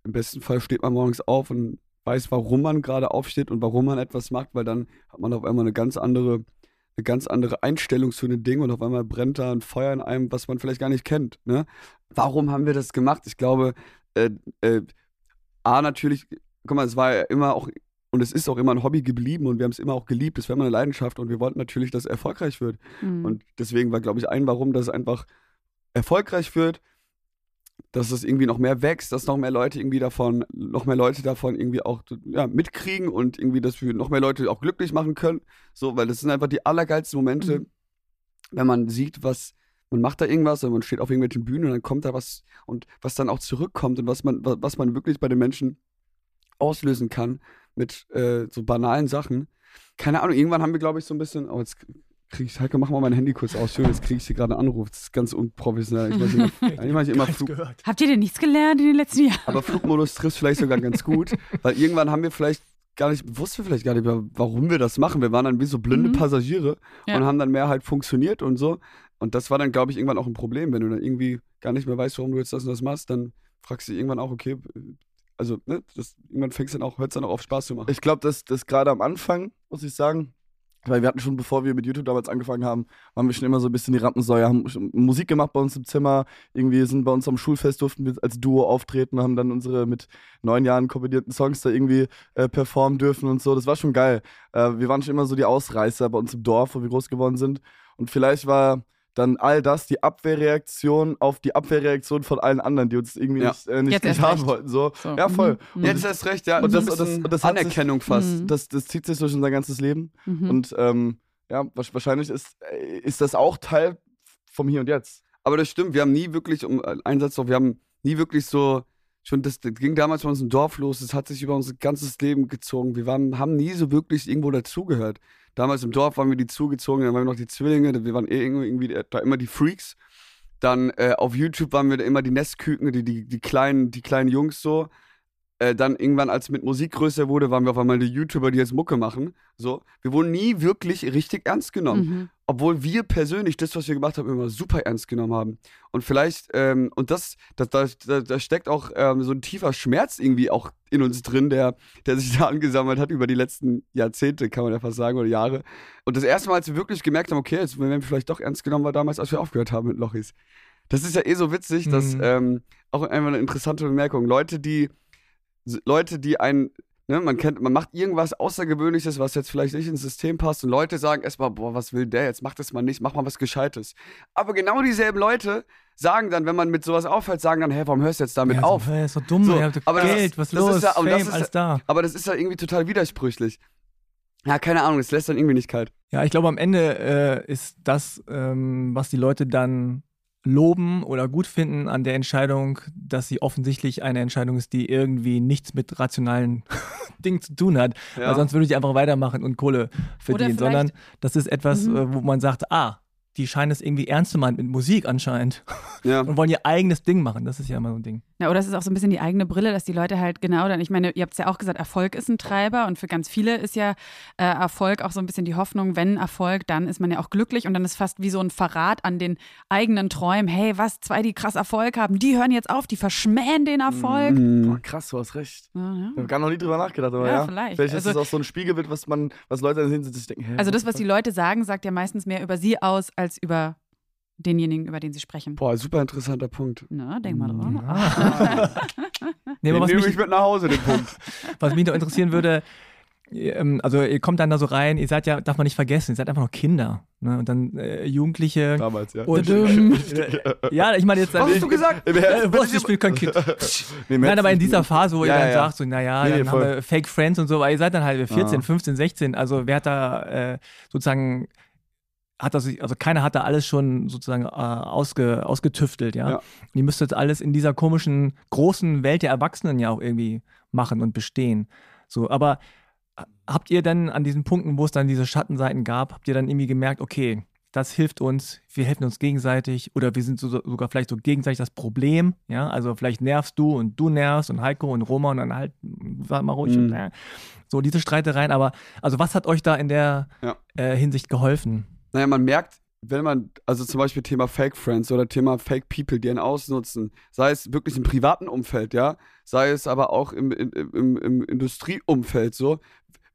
Im besten Fall steht man morgens auf und weiß, warum man gerade aufsteht und warum man etwas macht, weil dann hat man auf einmal eine ganz andere, eine ganz andere Einstellung zu den Dingen und auf einmal brennt da ein Feuer in einem, was man vielleicht gar nicht kennt. Ne? Warum haben wir das gemacht? Ich glaube, äh, äh, A, natürlich, guck mal, es war ja immer auch, und es ist auch immer ein Hobby geblieben und wir haben es immer auch geliebt, es war immer eine Leidenschaft und wir wollten natürlich, dass es erfolgreich wird. Mhm. Und deswegen war, glaube ich, ein Warum, dass es einfach erfolgreich wird, dass es irgendwie noch mehr wächst, dass noch mehr Leute irgendwie davon, noch mehr Leute davon irgendwie auch ja, mitkriegen und irgendwie, dass wir noch mehr Leute auch glücklich machen können. So, weil das sind einfach die allergeilsten Momente, Mhm. wenn man sieht, was, man macht da irgendwas und man steht auf irgendwelchen Bühnen und dann kommt da was und was dann auch zurückkommt und was man, wa- was man wirklich bei den Menschen auslösen kann mit äh, so banalen Sachen. Keine Ahnung, irgendwann haben wir, glaube ich, so ein bisschen, oh, jetzt kriege ich, Heike, mach mal mein Handy kurz aus. Schön, jetzt kriege ich hier gerade einen Anruf. Das ist ganz unprofessionell. Ich weiß nicht, eigentlich <laughs> mache ich immer Flug, gehört. Habt ihr denn nichts gelernt in den letzten Jahren? aber Flugmodus trifft vielleicht sogar ganz gut, weil irgendwann haben wir vielleicht gar nicht, wussten wir vielleicht gar nicht mehr, warum wir das machen. Wir waren dann wie so blinde Mhm. Passagiere Ja. und haben dann mehr halt funktioniert und so. Und das war dann, glaube ich, irgendwann auch ein Problem. Wenn du dann irgendwie gar nicht mehr weißt, warum du jetzt das und das machst, dann fragst du dich irgendwann auch, okay, also, ne, das, irgendwann fängst dann auch, hört es dann auch auf Spaß zu machen. Ich glaube, dass das gerade am Anfang, muss ich sagen, Weil wir hatten schon, bevor wir mit YouTube damals angefangen haben, waren wir schon immer so ein bisschen die Rampensäue, haben Musik gemacht bei uns im Zimmer. Irgendwie sind bei uns am Schulfest durften wir als Duo auftreten, haben dann unsere mit neun Jahren kombinierten Songs da irgendwie äh, performen dürfen und so. Das war schon geil. Äh, wir waren schon immer so die Ausreißer bei uns im Dorf, wo wir groß geworden sind. Und vielleicht war dann all das die Abwehrreaktion auf die Abwehrreaktion von allen anderen, die uns irgendwie Ja. nicht, äh, nicht, nicht haben recht. wollten. So. So. Ja, voll. Mhm. Jetzt erst recht, ja. Und Und das- das, das- ist und das hat sich- Anerkennung fast. Mhm. Das, das zieht sich durch unser ganzes Leben. Mhm. Und ähm, ja, wahrscheinlich ist, äh, ist das auch Teil vom Hier und Jetzt. Aber das stimmt, wir haben nie wirklich, um äh, einen Satz noch, wir haben nie wirklich so, schon das, das ging damals bei uns im Dorf los, das hat sich über unser ganzes Leben gezogen. Wir waren, haben nie so wirklich irgendwo dazugehört. Damals im Dorf waren wir die Zugezogenen, dann waren wir noch die Zwillinge, wir waren eh irgendwie, da immer die Freaks. Dann äh, auf YouTube waren wir immer die Nestküken, die, die, die, kleinen, die kleinen Jungs so. Äh, dann irgendwann, als mit Musik größer wurde, waren wir auf einmal die YouTuber, die jetzt Mucke machen. So. Wir wurden nie wirklich richtig ernst genommen Mhm. obwohl wir persönlich das, was wir gemacht haben, immer super ernst genommen haben. Und vielleicht, ähm, und das, das da, da, da steckt auch ähm, so ein tiefer Schmerz irgendwie auch in uns drin, der, der sich <laughs> da angesammelt hat über die letzten Jahrzehnte, kann man ja fast sagen, oder Jahre. Und das erste Mal, als wir wirklich gemerkt haben, okay, jetzt werden wir vielleicht doch ernst genommen, war damals, als wir aufgehört haben mit Lochis. Das ist ja eh so witzig, dass Mhm. ähm, auch einfach eine interessante Bemerkung. Leute, die Leute, die ein Ne, man kennt, man macht irgendwas Außergewöhnliches, was jetzt vielleicht nicht ins System passt und Leute sagen erstmal, boah, was will der jetzt? Mach das mal nicht, mach mal was Gescheites. Aber genau dieselben Leute sagen dann, wenn man mit sowas aufhört, sagen dann, hä, warum hörst du jetzt damit ja, auf? So, hey, ist doch dumm, So, aber das Geld, ist- was das los, ist ja- das Fame, ist alles da. Aber das ist ja irgendwie total widersprüchlich. Ja, keine Ahnung, das lässt dann irgendwie nicht kalt. Ja, ich glaube, am Ende äh, ist das, ähm, was die Leute dann loben oder gut finden an der Entscheidung, dass sie offensichtlich eine Entscheidung ist, die irgendwie nichts mit rationalen <laughs> Dingen zu tun hat. Ja. Weil sonst würde ich einfach weitermachen und Kohle verdienen, sondern das ist etwas, Mhm. äh, wo man sagt, ah, die scheinen es irgendwie ernst zu meinen mit Musik anscheinend Ja. <laughs> und wollen ihr eigenes Ding machen. Das ist ja immer so ein Ding. Ja, oder es ist auch so ein bisschen die eigene Brille, dass die Leute halt genau dann, ich meine, ihr habt es ja auch gesagt, Erfolg ist ein Treiber und für ganz viele ist ja äh, Erfolg auch so ein bisschen die Hoffnung, wenn Erfolg, dann ist man ja auch glücklich und dann ist fast wie so ein Verrat an den eigenen Träumen. Hey, was, zwei, die krass Erfolg haben, die hören jetzt auf, die verschmähen den Erfolg. Boah, Mhm. krass, du hast recht. Ja, ja. Ich habe gar noch nie drüber nachgedacht, aber Ja, ja. vielleicht. Vielleicht Also- ist es auch so ein Spiegelbild, was man, was Leute dann sehen, sich denken, hä, Also das, was die Leute sagen, sagt ja meistens mehr über sie aus, als über denjenigen, über den sie sprechen. Boah, super interessanter Punkt. Na, denk mal drauf. <laughs> Nee, aber Den was nehme mich, ich mit nach Hause, den Punkt. <laughs> was mich noch interessieren würde, ähm, also ihr kommt dann da so rein, ihr seid ja, darf man nicht vergessen, ihr seid einfach noch Kinder. Ne? Und dann äh, Jugendliche. Damals, ja. Und, Dudum. <laughs> ja, ich meine jetzt. Was hast du gesagt? Im Herzen- Äh, was, ich bin kein Kind. Nee, Nein, aber in dieser Phase, wo Ja, ihr dann ja, ja. sagt, so, naja, Nee, dann nee, voll. haben wir Fake Friends und so, weil ihr seid dann halt 14, Ah. 15, 16. Also wer hat da äh, sozusagen, hat das, also keiner hat da alles schon sozusagen äh, ausge, ausgetüftelt, ja. Ja. Und ihr müsst jetzt alles in dieser komischen, großen Welt der Erwachsenen ja auch irgendwie machen und bestehen. So, aber äh, habt ihr dann an diesen Punkten, wo es dann diese Schattenseiten gab, habt ihr dann irgendwie gemerkt, okay, das hilft uns, wir helfen uns gegenseitig oder wir sind so, sogar vielleicht so gegenseitig das Problem, ja, also vielleicht nervst du und du nervst und Heiko und Roma und dann halt, sag mal ruhig, Mhm. und, äh, so diese Streitereien, aber also was hat euch da in der Ja. äh, Hinsicht geholfen? Naja, man merkt, wenn man, also zum Beispiel Thema Fake Friends oder Thema Fake People, die einen ausnutzen, sei es wirklich im privaten Umfeld, ja, sei es aber auch im, im, im, im Industrieumfeld so,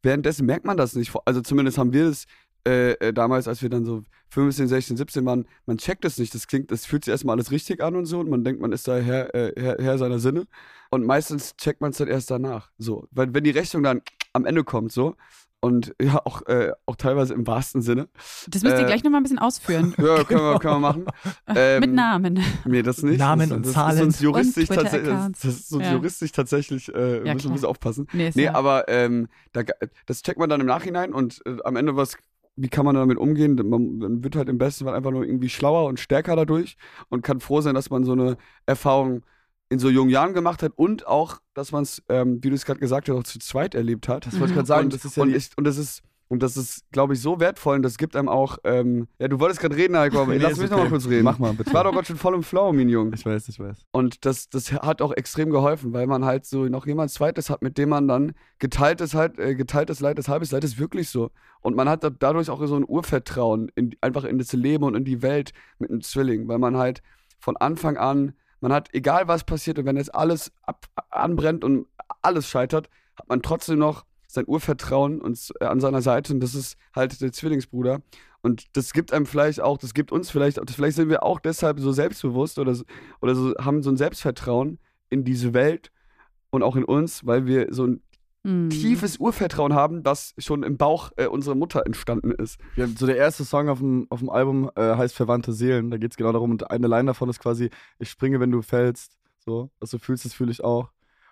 währenddessen merkt man das nicht. Also zumindest haben wir das äh, äh, damals, als wir dann so 15, 16, 17 waren, man checkt das nicht. Das klingt, das fühlt sich erstmal alles richtig an und so und man denkt, man ist da Herr, äh, Herr, Herr seiner Sinne. Und meistens checkt man es dann erst danach. So. Weil wenn die Rechnung dann am Ende kommt, so, und ja, auch, äh, auch teilweise im wahrsten Sinne. Das müsst ihr Äh, gleich nochmal ein bisschen ausführen. <laughs> Ja, können wir, können wir machen. <laughs> Ähm, Mit Namen. Nee, das nicht. Namen das, und das Zahlen. Ist uns juristisch Und tatsächlich, das, ist uns Ja. juristisch tatsächlich, äh, Ja, müssen wir ein bisschen aufpassen. Nee, ist Nee, ja- aber ähm, da, das checkt man dann im Nachhinein und äh, am Ende was, wie kann man damit umgehen? Man, man wird halt im besten Fall einfach nur irgendwie schlauer und stärker dadurch und kann froh sein, dass man so eine Erfahrung in so jungen Jahren gemacht hat und auch, dass man es, ähm, wie du es gerade gesagt hast, auch zu zweit erlebt hat. Das wollte ich Mhm. gerade sagen. und, das ist ja und, ich, und das ist und das ist, glaube ich, so wertvoll und das gibt einem auch, ähm, ja, du wolltest gerade reden, Heiko, aber <laughs> Nee, lass mich okay. noch mal kurz reden. Mach mal, bitte. Ich war doch gerade schon voll im Flow, mein Junge. Ich weiß, ich weiß. Und das, das hat auch extrem geholfen, weil man halt so noch jemand Zweites hat, mit dem man dann geteiltes halt, äh, geteiltes Leid, das halbes Leid ist wirklich so. Und man hat da- dadurch auch so ein Urvertrauen in, einfach in das Leben und in die Welt mit einem Zwilling, weil man halt von Anfang an, man hat, egal was passiert und wenn jetzt alles ab, anbrennt und alles scheitert, hat man trotzdem noch sein Urvertrauen uns äh, an seiner Seite und das ist halt der Zwillingsbruder. Und das gibt einem vielleicht auch, das gibt uns vielleicht, vielleicht sind wir auch deshalb so selbstbewusst oder oder so, haben so ein Selbstvertrauen in diese Welt und auch in uns, weil wir so ein Mhm. tiefes Urvertrauen haben, das schon im Bauch äh, unserer Mutter entstanden ist. Ja, so der erste Song auf dem, auf dem Album äh, heißt Verwandte Seelen. Da geht es genau darum. Und eine Line davon ist quasi, ich springe, wenn du fällst. So, was du fühlst, das fühle ich auch.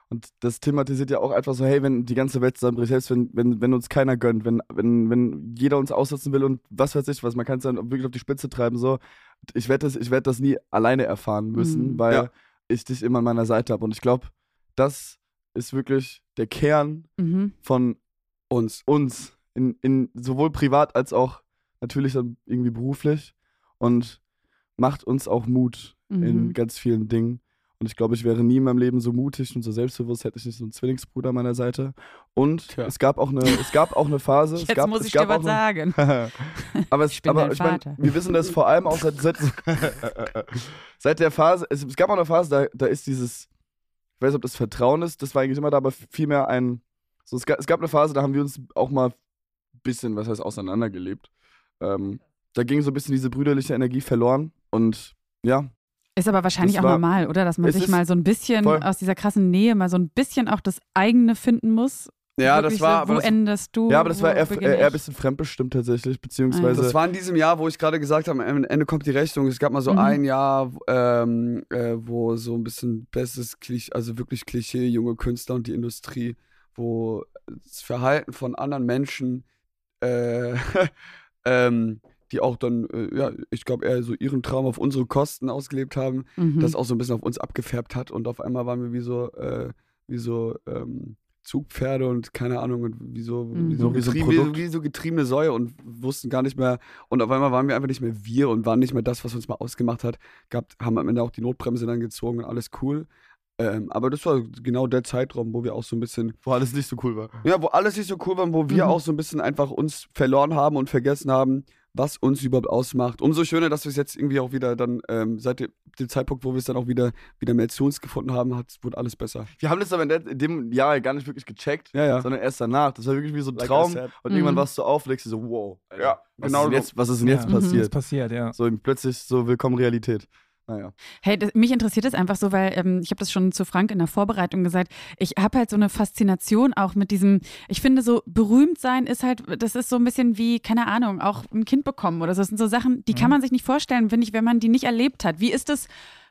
Und das thematisiert ja auch einfach so, hey, wenn die ganze Welt zusammenbricht, selbst wenn, wenn, wenn uns keiner gönnt, wenn, wenn, wenn jeder uns aussetzen will und was weiß ich was, man kann es dann wirklich auf die Spitze treiben, so. Ich werde das, ich werd das nie alleine erfahren müssen, Mhm. weil Ja. ich dich immer an meiner Seite habe. Und ich glaube, das ist wirklich der Kern Mhm. von Uns. uns, in, in sowohl privat als auch natürlich dann irgendwie beruflich und macht uns auch Mut in Mhm. ganz vielen Dingen. Und ich glaube, ich wäre nie in meinem Leben so mutig und so selbstbewusst, hätte ich nicht so einen Zwillingsbruder an meiner Seite. Und Tja. es gab auch eine, es gab auch eine Phase. es Jetzt gab, muss es ich gab dir was sagen. <laughs> aber es, Ich bin aber dein ich mein, wir wissen das vor allem auch seit, seit, <laughs> seit der Phase, es, es gab auch eine Phase, da, da ist dieses, ich weiß nicht, ob das Vertrauen ist, das war eigentlich immer da, aber vielmehr ein, so, es, gab, es gab eine Phase, da haben wir uns auch mal ein bisschen, was heißt, auseinandergelebt. Ähm, da ging so ein bisschen diese brüderliche Energie verloren und ja, Ist aber wahrscheinlich auch war- normal, oder? Dass man sich mal so ein bisschen voll. aus dieser krassen Nähe mal so ein bisschen auch das eigene finden muss. Ja, das war, so, aber wo das, endest du? ja, aber das war eher, beginne eher ein bisschen fremdbestimmt tatsächlich, beziehungsweise, das war in diesem Jahr, wo ich gerade gesagt habe, am Ende kommt die Rechnung. Es gab mal so Mhm. ein Jahr, ähm, äh, wo so ein bisschen bestes Klischee, also wirklich Klischee, junge Künstler und die Industrie, wo das Verhalten von anderen Menschen, äh, <laughs> ähm, die auch dann, äh, ja, ich glaube, eher so ihren Traum auf unsere Kosten ausgelebt haben, Mhm. das auch so ein bisschen auf uns abgefärbt hat und auf einmal waren wir wie so, äh, wie so ähm, Zugpferde und keine Ahnung und wie so, Mhm. wie, so wie so ein getrieben, wie, so, wie so getriebene Säue und wussten gar nicht mehr und auf einmal waren wir einfach nicht mehr wir und waren nicht mehr das, was uns mal ausgemacht hat. Gehabt, haben am Ende auch die Notbremse dann gezogen und alles cool. Ähm, aber das war genau der Zeitraum, wo wir auch so ein bisschen, wo alles nicht so cool war. ja, wo alles nicht so cool war, wo wir Mhm. auch so ein bisschen einfach uns verloren haben und vergessen haben, was uns überhaupt ausmacht. Umso schöner, dass wir es jetzt irgendwie auch wieder dann, ähm, seit dem, dem Zeitpunkt, wo wir es dann auch wieder, wieder mehr zu uns gefunden haben, hat, wurde alles besser. Wir haben das aber in, der, in dem Jahr gar nicht wirklich gecheckt, Ja, ja. sondern erst danach. Das war wirklich wie so ein Like Traum. Und irgendwann Mhm. warst du auf, legst du so, wow. Alter, Ja, was genau Ist denn so. jetzt, was ist denn jetzt Ja. Mhm. Passiert? passiert, ja. So plötzlich so willkommen Realität. Naja. Hey, das, mich interessiert das einfach so, weil ähm, ich habe das schon zu Frank in der Vorbereitung gesagt. Ich habe halt so eine Faszination auch mit diesem, ich finde so berühmt sein ist halt, das ist so ein bisschen wie, keine Ahnung, auch ein Kind bekommen oder so. Das sind so Sachen, die kann man sich nicht vorstellen, finde ich, wenn man die nicht erlebt hat. Wie ist es,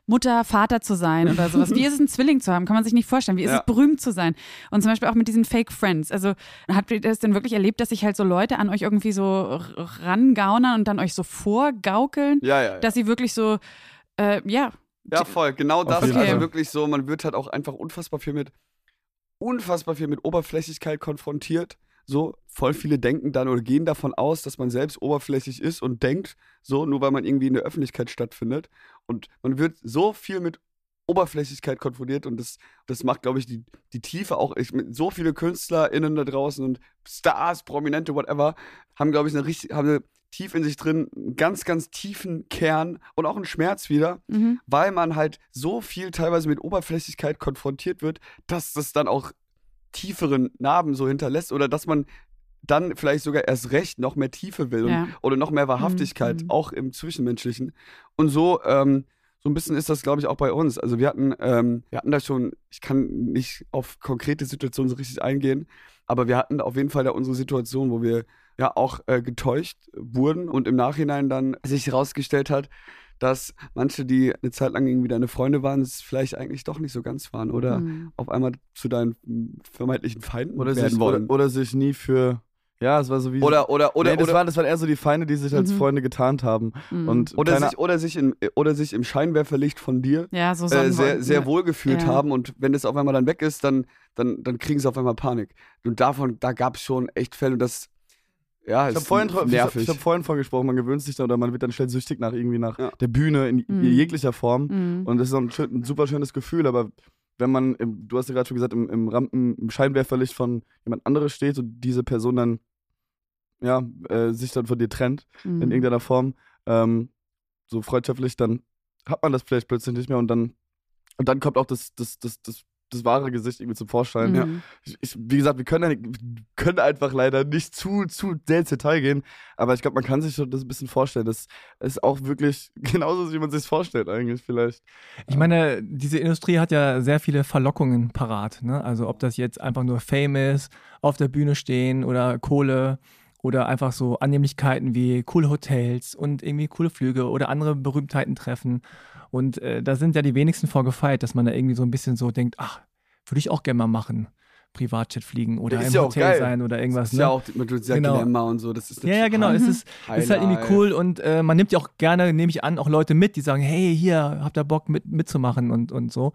Mutter, Vater zu sein oder sowas? Wie <laughs> ist es, einen Zwilling zu haben? Kann man sich nicht vorstellen. Wie ist Ja. es, berühmt zu sein? Und zum Beispiel auch mit diesen Fake Friends. Also habt ihr das denn wirklich erlebt, dass sich halt so Leute an euch irgendwie so rangaunern und dann euch so vorgaukeln, ja. ja. dass sie wirklich so, äh, ja, Ja, voll, genau das. jeden Also Fall. wirklich so, man wird halt auch einfach unfassbar viel mit, unfassbar viel mit Oberflächlichkeit konfrontiert. So, voll viele denken dann oder gehen davon aus, dass man selbst oberflächlich ist und denkt, so, nur weil man irgendwie in der Öffentlichkeit stattfindet. Und man wird so viel mit Oberflächlichkeit konfrontiert und das, das macht, glaube ich, die, die Tiefe auch. Ich, so viele KünstlerInnen da draußen und Stars, Prominente, whatever, haben, glaube ich, eine richtig, haben eine tief in sich drin einen ganz, ganz tiefen Kern und auch einen Schmerz wieder mhm. weil man halt so viel teilweise mit Oberflächlichkeit konfrontiert wird, dass das dann auch tieferen Narben so hinterlässt oder dass man dann vielleicht sogar erst recht noch mehr Tiefe will und, Ja. oder noch mehr Wahrhaftigkeit, Mhm. auch im Zwischenmenschlichen. Und so, ähm, so ein bisschen ist das, glaube ich, auch bei uns. Also wir hatten, ähm, wir hatten da schon, ich kann nicht auf konkrete Situationen so richtig eingehen, aber wir hatten auf jeden Fall da unsere Situation, wo wir ja auch äh, getäuscht wurden und im Nachhinein dann sich herausgestellt hat, dass manche, die eine Zeit lang irgendwie deine Freunde waren, es vielleicht eigentlich doch nicht so ganz waren oder Mhm. auf einmal zu deinen vermeintlichen Feinden Oder werden sich, wollen. oder, oder sich nie für. Ja, es war so wie. Oder, oder, oder, nee, das, oder, waren, das waren eher so die Feinde, die sich als Mhm. Freunde getarnt haben. Mhm. Und oder, keiner, sich, oder, sich im, oder sich im Scheinwerferlicht von dir ja, so äh, sehr, sehr ja. wohl gefühlt Ja. haben und wenn es auf einmal dann weg ist, dann, dann, dann kriegen sie auf einmal Panik. Und davon, da gab es schon echt Fälle und das, ja, ich habe vorhin, ich hab, nervig. ich hab vorhin von gesprochen, man gewöhnt sich dann oder man wird dann schnell süchtig nach irgendwie nach Ja. der Bühne in Mhm. jeglicher Form. Mhm. Und das ist ein, ein super schönes Gefühl, aber wenn man, im, du hast ja gerade schon gesagt, im, im Rampen, im Scheinwerferlicht von jemand anderes steht und diese Person dann, ja, äh, sich dann von dir trennt, Mhm. in irgendeiner Form, ähm, so freundschaftlich, dann hat man das vielleicht plötzlich nicht mehr und dann, und dann kommt auch das, das, das, das das wahre Gesicht irgendwie zum Vorschein. Mhm. Ich, ich, wie gesagt, wir können, ja- können einfach leider nicht zu, zu sehr ins Detail gehen, aber ich glaube, man kann sich schon das ein bisschen vorstellen. Das ist auch wirklich <laughs> genauso, wie man sich vorstellt, eigentlich vielleicht. Ich meine, diese Industrie hat ja sehr viele Verlockungen parat. Ne? Also ob das jetzt einfach nur Fame ist, auf der Bühne stehen oder Kohle oder einfach so Annehmlichkeiten wie coole Hotels und irgendwie coole Flüge oder andere Berühmtheiten treffen. Und äh, da sind ja die wenigsten vorgefeilt, dass man da irgendwie so ein bisschen so denkt, ach, würde ich auch gerne mal machen. Privatjet fliegen oder Ja, im ja Hotel sein oder irgendwas. Das ist ne? ja auch mit sehr Genau. Glamour und so. Das ist ja, ja, genau. Es ist, ist halt irgendwie cool und äh, man nimmt ja auch gerne, nehme ich an, auch Leute mit, die sagen, hey, hier, habt ihr Bock mit, mitzumachen und, und so.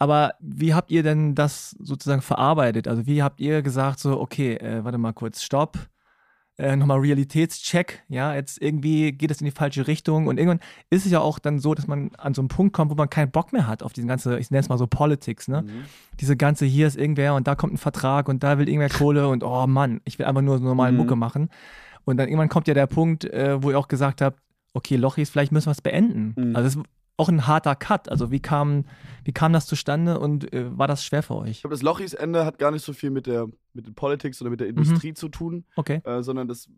Aber wie habt ihr denn das sozusagen verarbeitet? Also wie habt ihr gesagt, so, okay, äh, warte mal kurz, stopp, äh, nochmal Realitätscheck, ja, jetzt irgendwie geht es in die falsche Richtung und irgendwann ist es ja auch dann so, dass man an so einen Punkt kommt, wo man keinen Bock mehr hat auf diesen ganze, ich nenne es mal so Politics, ne? Mhm. Diese ganze, hier ist irgendwer und da kommt ein Vertrag und da will irgendwer Kohle und oh Mann, ich will einfach nur so normale Mhm. Mucke machen. Und dann irgendwann kommt ja der Punkt, äh, wo ihr auch gesagt habt, okay, Lochis, vielleicht müssen wir es beenden. Mhm. Also es ist auch ein harter Cut. Also wie kam, wie kam das zustande und äh, war das schwer für euch? Ich glaube, das Lochis Ende hat gar nicht so viel mit der mit den Politics oder mit der Industrie zu tun, Okay. äh, sondern das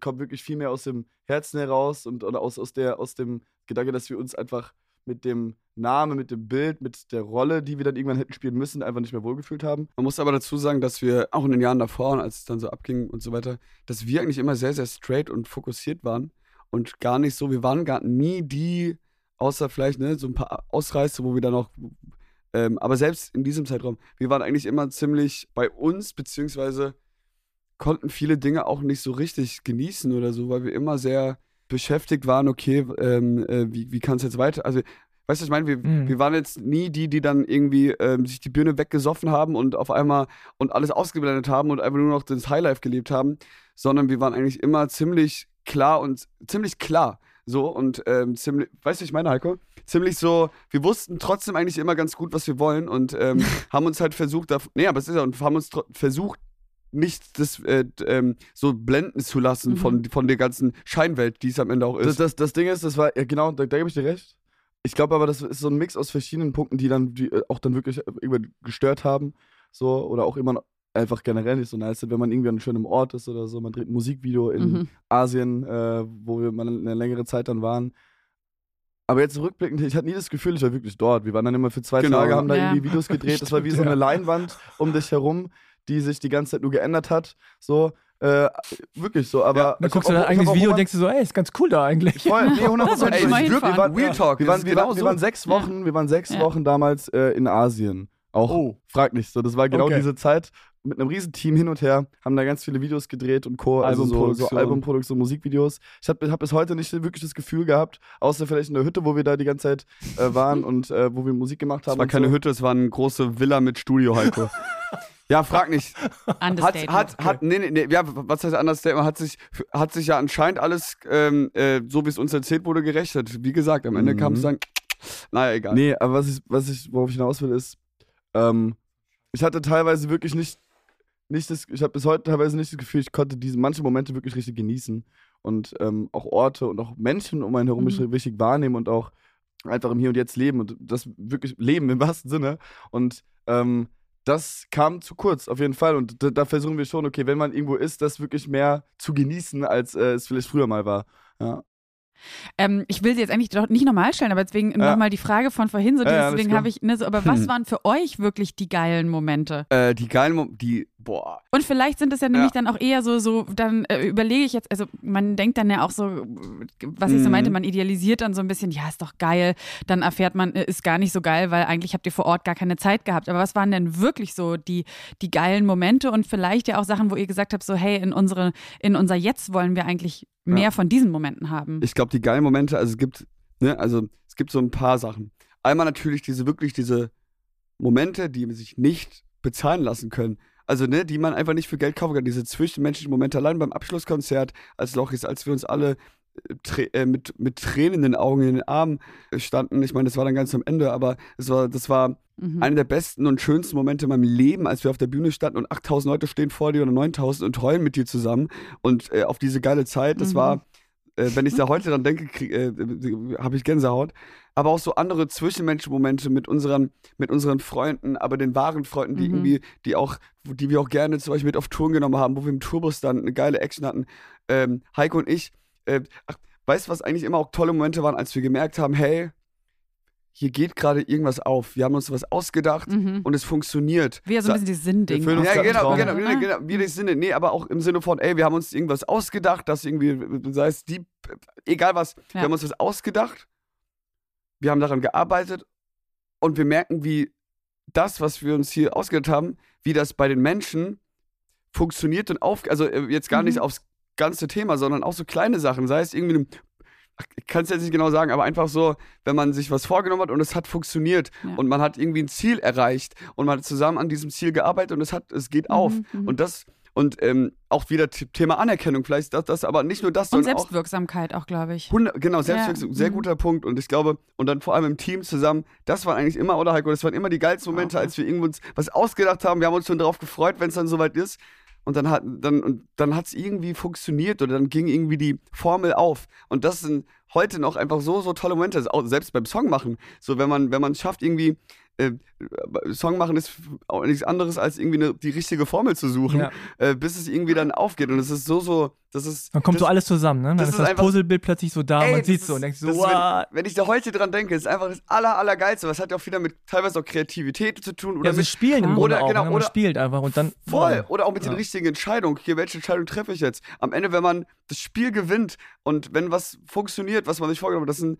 kommt wirklich viel mehr aus dem Herzen heraus und oder aus, aus, der, aus dem Gedanke, dass wir uns einfach mit dem Namen, mit dem Bild, mit der Rolle, die wir dann irgendwann hätten spielen müssen, einfach nicht mehr wohlgefühlt haben. Man muss aber dazu sagen, dass wir auch in den Jahren davor, als es dann so abging und so weiter, dass wir eigentlich immer sehr, sehr straight und fokussiert waren und gar nicht so, wir waren gar nie die, außer vielleicht ne, so ein paar Ausreißer, wo wir dann auch, ähm, aber selbst in diesem Zeitraum, wir waren eigentlich immer ziemlich bei uns, beziehungsweise konnten viele Dinge auch nicht so richtig genießen oder so, weil wir immer sehr beschäftigt waren, okay, ähm, äh, wie, wie kann es jetzt weiter, also Weißt du, ich meine, wir, Mhm. wir waren jetzt nie die, die dann irgendwie ähm, sich die Birne weggesoffen haben und auf einmal und alles ausgeblendet haben und einfach nur noch das Highlife gelebt haben, sondern wir waren eigentlich immer ziemlich klar und ziemlich klar. So und ähm, ziemlich, weißt du, ich meine, Heiko? Ziemlich so, wir wussten trotzdem eigentlich immer ganz gut, was wir wollen und ähm, <laughs> haben uns halt versucht, da, nee, aber es ist ja, und haben uns versucht, nicht das äh, ähm, so blenden zu lassen Mhm. von, von der ganzen Scheinwelt, die es am Ende auch Das, ist. das, das Ding ist, das war, ja genau, da, da gebe ich dir recht. Ich glaube aber, das ist so ein Mix aus verschiedenen Punkten, die dann die, äh, auch dann wirklich irgendwann gestört haben. So, oder auch immer einfach generell nicht so nice sind, wenn man irgendwie an einem schönen Ort ist oder so. Man dreht ein Musikvideo in Mhm. Asien, äh, wo wir mal eine längere Zeit dann waren. Aber jetzt rückblickend, ich hatte nie das Gefühl, ich war wirklich dort. Wir waren dann immer für zwei Genau. Tage, haben da Ja. irgendwie Videos gedreht. <laughs> Das war wie so eine Leinwand um dich herum, die sich die ganze Zeit nur geändert hat. So, äh, wirklich so. Aber Dann ich guckst du auch- dein ich hab eigenes auch Video und denkst du so, ey, ist ganz cool da eigentlich. Voll, nee, <laughs> 100 sollte ich Ey, mal wir- waren, Real Talk, wir das waren, ist wir, waren, wir so. waren sechs Wochen, wir waren sechs Ja. Wochen damals äh, in Asien. Auch, Oh. frag nicht so. Das war genau Okay. diese Zeit mit einem riesen Team hin und her, haben da ganz viele Videos gedreht und Co. Also so, so Albumproduktion. Musikvideos. Ich habe hab bis heute nicht wirklich das Gefühl gehabt, außer vielleicht in der Hütte, wo wir da die ganze Zeit äh, waren <laughs> und äh, wo wir Musik gemacht haben. Es war keine so. Hütte, es war eine große Villa mit Studio, Heiko. <laughs> ja, frag nicht. Hat, Understatement. hat, hat, nee, nee, nee, ja, was heißt Understatement? Hat sich, hat sich ja anscheinend alles, ähm, äh, so wie es uns erzählt wurde, gerechnet. Wie gesagt, am Ende Mhm. kam es dann, naja, egal. Nee, aber was ich, was ich, worauf ich hinaus will, ist, ähm, ich hatte teilweise wirklich nicht, nicht das, ich habe bis heute teilweise nicht das Gefühl, ich konnte diese manche Momente wirklich richtig genießen und ähm, auch Orte und auch Menschen um einen herum Mhm. richtig wahrnehmen und auch einfach im Hier und Jetzt leben und das wirklich leben im wahrsten Sinne. Und ähm, das kam zu kurz, auf jeden Fall. Und da, da versuchen wir schon, okay, wenn man irgendwo ist, das wirklich mehr zu genießen, als äh, es vielleicht früher mal war. Ja. Ähm, ich will sie jetzt eigentlich doch nicht normal stellen, aber deswegen Ja. nochmal die Frage von vorhin, so Ja, deswegen habe ich, ne, so, aber was waren für euch wirklich die geilen Momente? Äh, die geilen, Mom die, boah. Und vielleicht sind es ja nämlich Ja. dann auch eher so, so dann äh, überlege ich jetzt, also man denkt dann ja auch so, was ich so meinte, man idealisiert dann so ein bisschen, ja, ist doch geil. Dann erfährt man, äh, ist gar nicht so geil, weil eigentlich habt ihr vor Ort gar keine Zeit gehabt. Aber was waren denn wirklich so die, die geilen Momente und vielleicht ja auch Sachen, wo ihr gesagt habt, so, hey, in unsere, in unser Jetzt wollen wir eigentlich mehr Ja. von diesen Momenten haben. Ich glaube, die geilen Momente, also es gibt, ne, also es gibt so ein paar Sachen. Einmal natürlich diese, wirklich diese Momente, die sich nicht bezahlen lassen können. Also, ne, die man einfach nicht für Geld kaufen kann. Diese zwischenmenschlichen Momente, allein beim Abschlusskonzert, als Lochis, als wir uns alle mit, mit Tränen in den Augen, in den Armen äh, standen. Ich meine, das war dann ganz am Ende, aber es war, das war Mhm. einer der besten und schönsten Momente in meinem Leben, als wir auf der Bühne standen und 8000 Leute stehen vor dir oder 9000 und heulen mit dir zusammen und äh, auf diese geile Zeit. Das Mhm. war äh, wenn ich da heute dran denke, äh, habe ich Gänsehaut. Aber auch so andere Zwischenmenschenmomente mit unseren, mit unseren Freunden, aber den wahren Freunden, die Mhm. irgendwie, die auch, die wir auch gerne zum Beispiel mit auf Touren genommen haben, wo wir im Tourbus dann eine geile Action hatten. Ähm, Heiko und ich, äh, ach, weißt du, was eigentlich immer auch tolle Momente waren, als wir gemerkt haben, hey, hier geht gerade irgendwas auf. Wir haben uns was ausgedacht Mhm. und es funktioniert. Wie ja so ein bisschen dieses Sinn-Ding. Wir ja, genau, Traum. genau, Ah. genau, genau, wie das Sinne. Nee, aber auch im Sinne von, ey, wir haben uns irgendwas ausgedacht, dass irgendwie, sei es die, egal was, wir Ja. haben uns was ausgedacht, wir haben daran gearbeitet und wir merken, wie das, was wir uns hier ausgedacht haben, wie das bei den Menschen funktioniert und auf, also äh, jetzt gar Mhm. nicht aufs ganze Thema, sondern auch so kleine Sachen, sei es irgendwie, ich kann es jetzt nicht genau sagen, aber einfach so, wenn man sich was vorgenommen hat und es hat funktioniert Ja. und man hat irgendwie ein Ziel erreicht und man hat zusammen an diesem Ziel gearbeitet und es hat, es geht auf. Mhm, mhm. Und das, und ähm, auch wieder Thema Anerkennung, vielleicht das, das, aber nicht nur das, Und sondern auch Selbstwirksamkeit auch, glaube ich. 100, genau, Selbstwirksamkeit, Ja, sehr mhm. guter Punkt. Und ich glaube, und dann vor allem im Team zusammen, das waren eigentlich immer, oder Heiko, das waren immer die geilsten Momente, Auch, ja. als wir irgendwo uns was ausgedacht haben. Wir haben uns schon darauf gefreut, wenn es dann soweit ist. Und dann hat dann, und dann hat es irgendwie funktioniert oder dann ging irgendwie die Formel auf. Und das sind heute noch einfach so, so tolle Momente. Auch selbst beim Song machen. So, wenn man, wenn man schafft, irgendwie äh, Song machen ist auch nichts anderes, als irgendwie eine, die richtige Formel zu suchen, Ja. äh, bis es irgendwie dann aufgeht. Und es ist so, so, das ist. Dann kommt das, so alles zusammen, ne? Dann das ist das einfach- Puzzlebild plötzlich so da, Ey, man sieht so und denkt so, ist, wenn, wenn ich da heute dran denke, ist einfach das aller, allergeilste. Was hat ja auch wieder mit teilweise auch Kreativität zu tun oder Ja, mit spielen im Oder, auch, genau, ne? Man oder- spielt einfach und dann voll wow. oder auch mit den Ja. richtigen Entscheidungen. Hier, welche Entscheidung treffe ich jetzt? Am Ende, wenn man das Spiel gewinnt und wenn was funktioniert, was man sich vorgenommen hat, das sind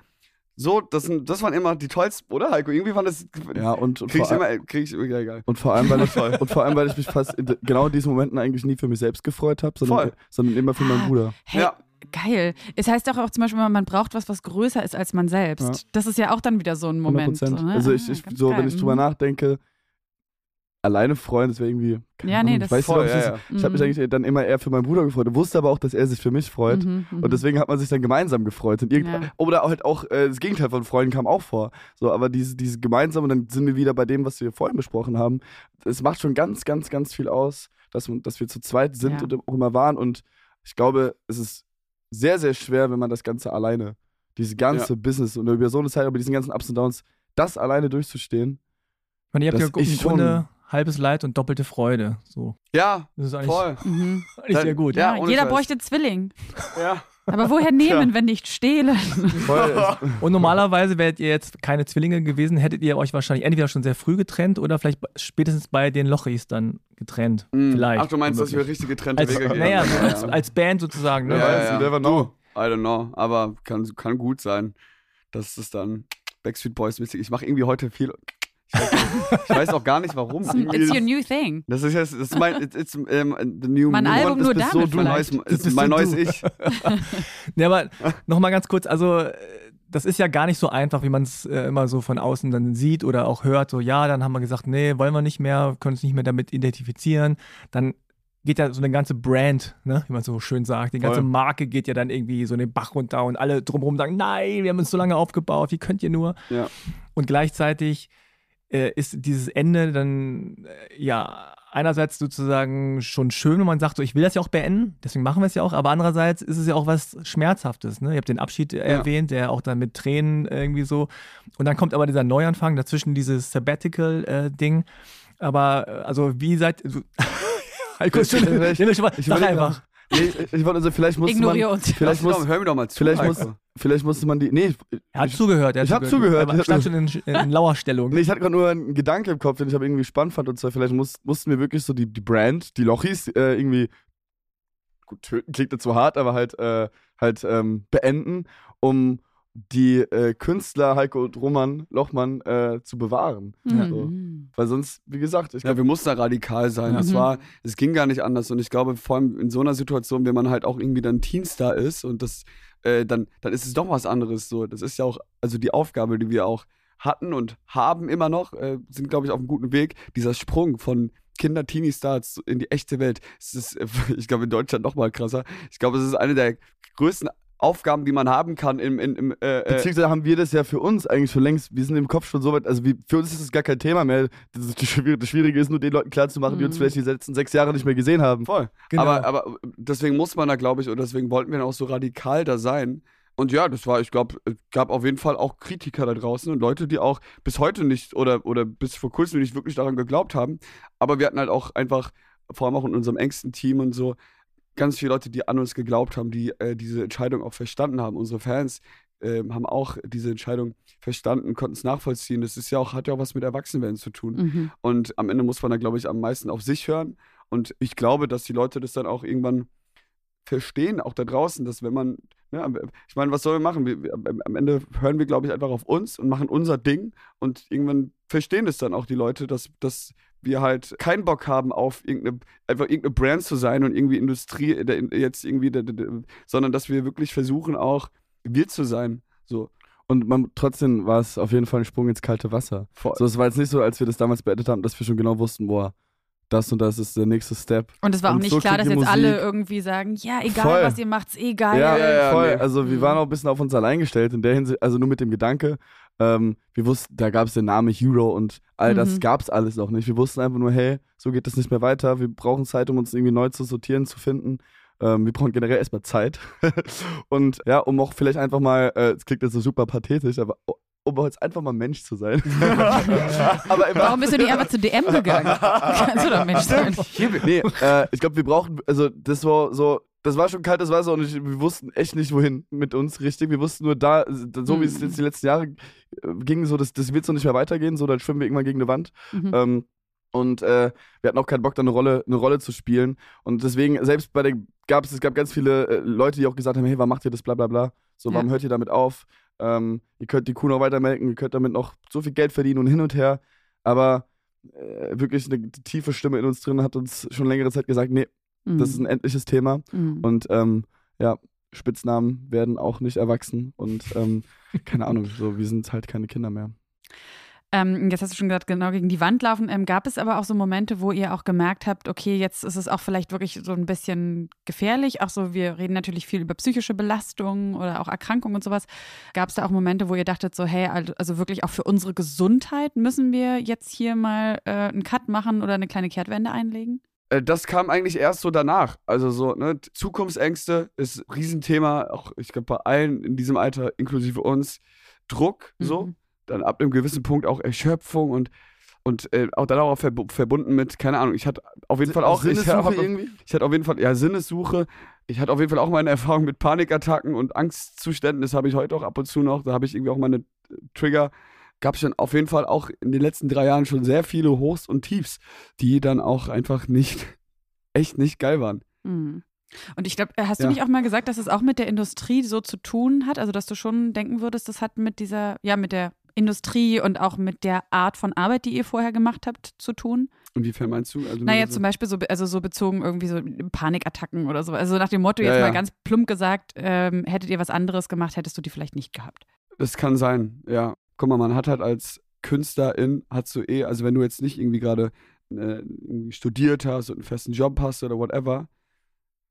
so, das sind, das waren immer die tollsten, oder Heiko? Irgendwie waren das, Ja, und, und, krieg ich immer, allem, krieg ich immer, ja, egal. und vor allem, weil ich, und vor allem, weil ich mich fast in genau in diesen Momenten eigentlich nie für mich selbst gefreut habe, sondern, Voll. sondern immer für meinen Ah, Bruder. Hey, Ja. geil. Es heißt doch auch zum Beispiel, man braucht was, was größer ist als man selbst. Ja. Das ist ja auch dann wieder so ein 100 Moment. So, Prozent. ne? Also ich, Ah, ich so, geil. wenn ich drüber Mhm. nachdenke, alleine freuen, das wäre irgendwie. keine Ja, nee, Ahnung, das ich weiß Voll, nicht, ja, ja. Ich habe mich Mhm. eigentlich dann immer eher für meinen Bruder gefreut. Ich wusste aber auch, dass er sich für mich freut. Mhm, mhm. Und deswegen hat man sich dann gemeinsam gefreut. Und Ja. Oder halt auch äh, das Gegenteil von Freunden kam auch vor. So, aber diese, diese gemeinsame, dann sind wir wieder bei dem, was wir vorhin besprochen haben. Es macht schon ganz, ganz, ganz viel aus, dass, man- dass wir zu zweit sind Ja. und auch immer waren. Und ich glaube, es ist sehr, sehr schwer, wenn man das Ganze alleine, diese ganze Business und über so eine Zeit, über diesen ganzen Ups und Downs, das alleine durchzustehen. Ich meine, ihr habt ja im Grunde halbes Leid und doppelte Freude. So. Ja, Das ist eigentlich, voll. <laughs> Mhm. eigentlich sehr gut. Ja, Ja, jeder Scheiß. bräuchte Zwilling. Ja. Aber woher <laughs> nehmen, wenn nicht stehlen? Voll, <laughs> Und normalerweise wärt ihr jetzt keine Zwillinge gewesen, hättet ihr euch wahrscheinlich entweder schon sehr früh getrennt oder vielleicht spätestens bei den Lochis dann getrennt. Mhm. Vielleicht. Ach, du meinst, dass wir richtig getrennte als, Wege gehen? naja, so ja, als, ja. als Band sozusagen. Ne? Ja, ja, ja. never know. I don't know, aber kann, kann gut sein, dass es dann Backstreet Boys mäßig. Ich mache irgendwie heute viel. Ich weiß, ich weiß auch gar nicht warum. It's your das- new thing. Das ist jetzt, das ist mein, it's, it's, ähm, the new Mein new Album one. nur das bist damit so du neues, ist bist mein so neues. Ich. <laughs> Ja, aber nochmal ganz kurz, also äh, das ist ja gar nicht so einfach, wie man es äh, immer so von außen dann sieht oder auch hört. So, ja, dann haben wir gesagt, nee, wollen wir nicht mehr, können uns nicht mehr damit identifizieren. Dann geht ja so eine ganze Brand, ne, wie man so schön sagt, die ganze Voll. Marke geht ja dann irgendwie so in den Bach runter und alle drumherum sagen, nein, wir haben uns so lange aufgebaut, wie könnt ihr nur? Ja. Und gleichzeitig äh, ist dieses Ende dann, äh, ja, einerseits sozusagen schon schön, wenn man sagt, so, ich will das ja auch beenden, deswegen machen wir es ja auch, aber andererseits ist es ja auch was Schmerzhaftes. Ne? Ihr habt den Abschied äh, erwähnt, der auch dann mit Tränen irgendwie so. Und dann kommt aber dieser Neuanfang, dazwischen dieses Sabbatical-Ding. aber, also, wie seid du. <laughs> Heiko, schon, Ich- nehmen wir schon mal, ich sag überleg einfach. Nee, ich, ich wollte also, vielleicht musste Ignoriere man. uns. Vielleicht muss, doch, hör mir doch mal zu. vielleicht, muss, vielleicht musste man die. Nee, Er hat ich, zugehört. Er ich hab zugehört. Er stand schon in, in <laughs> Lauerstellung. Nee, ich hatte gerade nur einen Gedanke im Kopf, den ich aber irgendwie spannend fand. Und zwar, vielleicht muss, mussten wir wirklich so die, die Brand, die Lochis, äh, irgendwie. Gut, töten klingt jetzt so hart, aber halt, äh, halt ähm, beenden, um die äh, Künstler Heiko und Roman Lochmann äh, zu bewahren. Ja. Mhm. Weil sonst, wie gesagt, ich Ja, glaube, wir mussten da radikal sein. Ja. Es Mhm. war, es ging gar nicht anders. Und ich glaube, vor allem in so einer Situation, wenn man halt auch irgendwie dann Teenstar ist und das, äh, dann, dann ist es doch was anderes. So, das ist ja auch, also die Aufgabe, die wir auch hatten und haben immer noch, äh, sind, glaube ich, auf einem guten Weg. Dieser Sprung von Kinder, Teenie-Stars in die echte Welt. Es ist, <laughs> ich glaube, in Deutschland noch mal krasser. Ich glaube, es ist eine der größten Aufgaben, die man haben kann im, im, im äh, äh, Beziehungsweise haben wir das ja für uns eigentlich schon längst, wir sind im Kopf schon so weit, also wie, für uns ist das gar kein Thema mehr. Das, ist, das Schwierige- ist nur den Leuten klarzumachen, die uns Mhm. vielleicht die letzten sechs Jahre nicht mehr gesehen haben. Voll. Genau. Aber, aber deswegen muss man da, glaube ich, und deswegen wollten wir dann auch so radikal da sein. Und ja, das war, ich glaube, es gab auf jeden Fall auch Kritiker da draußen und Leute, die auch bis heute nicht oder, oder bis vor kurzem nicht wirklich daran geglaubt haben. Aber wir hatten halt auch einfach, vor allem auch in unserem engsten Team und so, ganz viele Leute, die an uns geglaubt haben, die äh, diese Entscheidung auch verstanden haben. Unsere Fans ähm, haben auch diese Entscheidung verstanden, konnten es nachvollziehen. Das ist ja auch, hat ja auch was mit Erwachsenwerden zu tun. Mhm. Und am Ende muss man da, glaube ich, am meisten auf sich hören. Und ich glaube, dass die Leute das dann auch irgendwann verstehen, auch da draußen, dass wenn man, ne, ich meine, was sollen wir machen? Wir, am Ende hören wir, glaube ich, einfach auf uns und machen unser Ding. Und irgendwann verstehen es dann auch die Leute, dass, dass wir halt keinen Bock haben, auf irgendeine, einfach irgendeine Brand zu sein und irgendwie Industrie, äh, jetzt irgendwie, der- der- der- sondern dass wir wirklich versuchen, auch wir zu sein. So. Und man, trotzdem war es auf jeden Fall ein Sprung ins kalte Wasser. Voll. So, es war jetzt nicht so, als wir das damals beendet haben, dass wir schon genau wussten, boah, das und das ist der nächste Step. Und es war auch nicht so klar, dass jetzt die alle Musik- irgendwie sagen, ja, egal Voll. was ihr macht, ist eh geil. Ja, ja, ja, voll. nee. Also wir Mhm. waren auch ein bisschen auf uns allein gestellt in der Hinsicht, also nur mit dem Gedanke, ähm, wir wussten, da gab es den Namen Hero und all das Mhm. gab es alles noch nicht. Wir wussten einfach nur, hey, so geht das nicht mehr weiter. Wir brauchen Zeit, um uns irgendwie neu zu sortieren, zu finden. Ähm, wir brauchen generell erstmal Zeit. <laughs> und ja, um auch vielleicht einfach mal, äh, es klingt jetzt so super pathetisch, aber um jetzt einfach mal Mensch zu sein. <laughs> aber Warum bist du nicht einfach zu DM gegangen? <laughs> Kannst du doch Mensch sein. nee, äh, ich glaube, wir brauchen, also das war so, das war schon kaltes Wasser und ich, wir wussten echt nicht, wohin mit uns richtig. Wir wussten nur da, so wie es Mhm. jetzt die letzten Jahre äh, ging, so, das, das wird so nicht mehr weitergehen, so, dann schwimmen wir irgendwann gegen eine Wand. Mhm. Ähm, und äh, wir hatten auch keinen Bock, da eine Rolle, eine Rolle zu spielen. Und deswegen, selbst bei der, gab es, es gab ganz viele äh, Leute, die auch gesagt haben, hey, warum macht ihr das, bla bla bla. So, warum Ja. hört ihr damit auf? Ähm, ihr könnt die Kuh noch weitermelken, ihr könnt damit noch so viel Geld verdienen und hin und her. Aber äh, wirklich eine tiefe Stimme in uns drin hat uns schon längere Zeit gesagt, nee, das ist ein endliches Thema. Mhm. Und ähm, ja, Spitznamen werden auch nicht erwachsen. Und ähm, keine Ahnung, so, wir sind halt keine Kinder mehr. Ähm, jetzt hast du schon gesagt, genau gegen die Wand laufen. Ähm, gab es aber auch so Momente, wo ihr auch gemerkt habt, okay, jetzt ist es auch vielleicht wirklich so ein bisschen gefährlich. Auch so, wir reden natürlich viel über psychische Belastungen oder auch Erkrankungen und sowas. Gab es da auch Momente, wo ihr dachtet, so, hey, also- wirklich auch für unsere Gesundheit müssen wir jetzt hier mal äh, einen Cut machen oder eine kleine Kehrtwende einlegen? Äh, das kam eigentlich erst so danach. Also so, ne, Zukunftsängste ist ein Riesenthema, auch ich glaube bei allen in diesem Alter, inklusive uns. Druck, so, Mhm. Dann ab einem gewissen Punkt auch Erschöpfung und, und äh, auch dann auch verb verbunden mit, keine Ahnung, ich hatte auf jeden Fall auch, ich Sinnessuche hatte, irgendwie? ich hatte auf jeden Fall, ja, Sinnessuche. Ich hatte auf jeden Fall auch meine Erfahrung mit Panikattacken und Angstzuständen. Das habe ich heute auch ab und zu noch. Da habe ich irgendwie auch meine äh, Trigger. Gab es schon auf jeden Fall auch in den letzten drei Jahren schon sehr viele Hochs und Tiefs, die dann auch einfach nicht, <laughs> echt nicht geil waren. Mhm. Und ich glaube, hast du Ja. nicht auch mal gesagt, dass es auch mit der Industrie so zu tun hat? Also, dass du schon denken würdest, das hat mit dieser, ja, mit der Industrie und auch mit der Art von Arbeit, die ihr vorher gemacht habt, zu tun? Inwiefern meinst du? Also Naja, so- zum Beispiel so, also so bezogen irgendwie so Panikattacken oder so. Also nach dem Motto, Ja, jetzt ja. mal ganz plump gesagt, ähm, hättet ihr was anderes gemacht, hättest du die vielleicht nicht gehabt. Das kann sein, ja. Guck mal, man hat halt als Künstlerin, hast du eh, also wenn du jetzt nicht irgendwie gerade äh, studiert hast und einen festen Job hast oder whatever,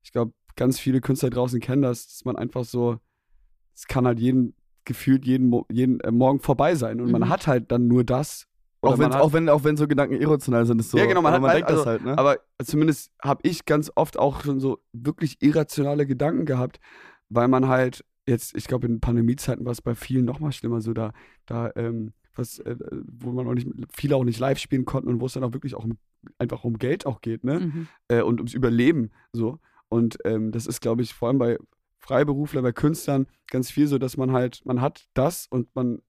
ich glaube, ganz viele Künstler draußen kennen das, dass man einfach so, es kann halt jeden, gefühlt jeden, jeden äh, Morgen vorbei sein und Mhm. man hat halt dann nur das. Auch, wenn's, hat- auch, wenn, auch wenn so Gedanken irrational sind, ist so. Ja, genau, man aber hat man halt- denkt das also- halt, ne? Aber zumindest habe ich ganz oft auch schon so wirklich irrationale Gedanken gehabt, weil man halt jetzt, ich glaube, in Pandemiezeiten war es bei vielen noch mal schlimmer, so da, da, ähm, was, äh, wo man auch nicht, viele auch nicht live spielen konnten und wo es dann auch wirklich auch um, einfach um Geld auch geht, ne? Mhm. Äh, und ums Überleben, so. Und ähm, das ist, glaube ich, vor allem bei Freiberufler, bei Künstlern ganz viel so, dass man halt, man hat das und man,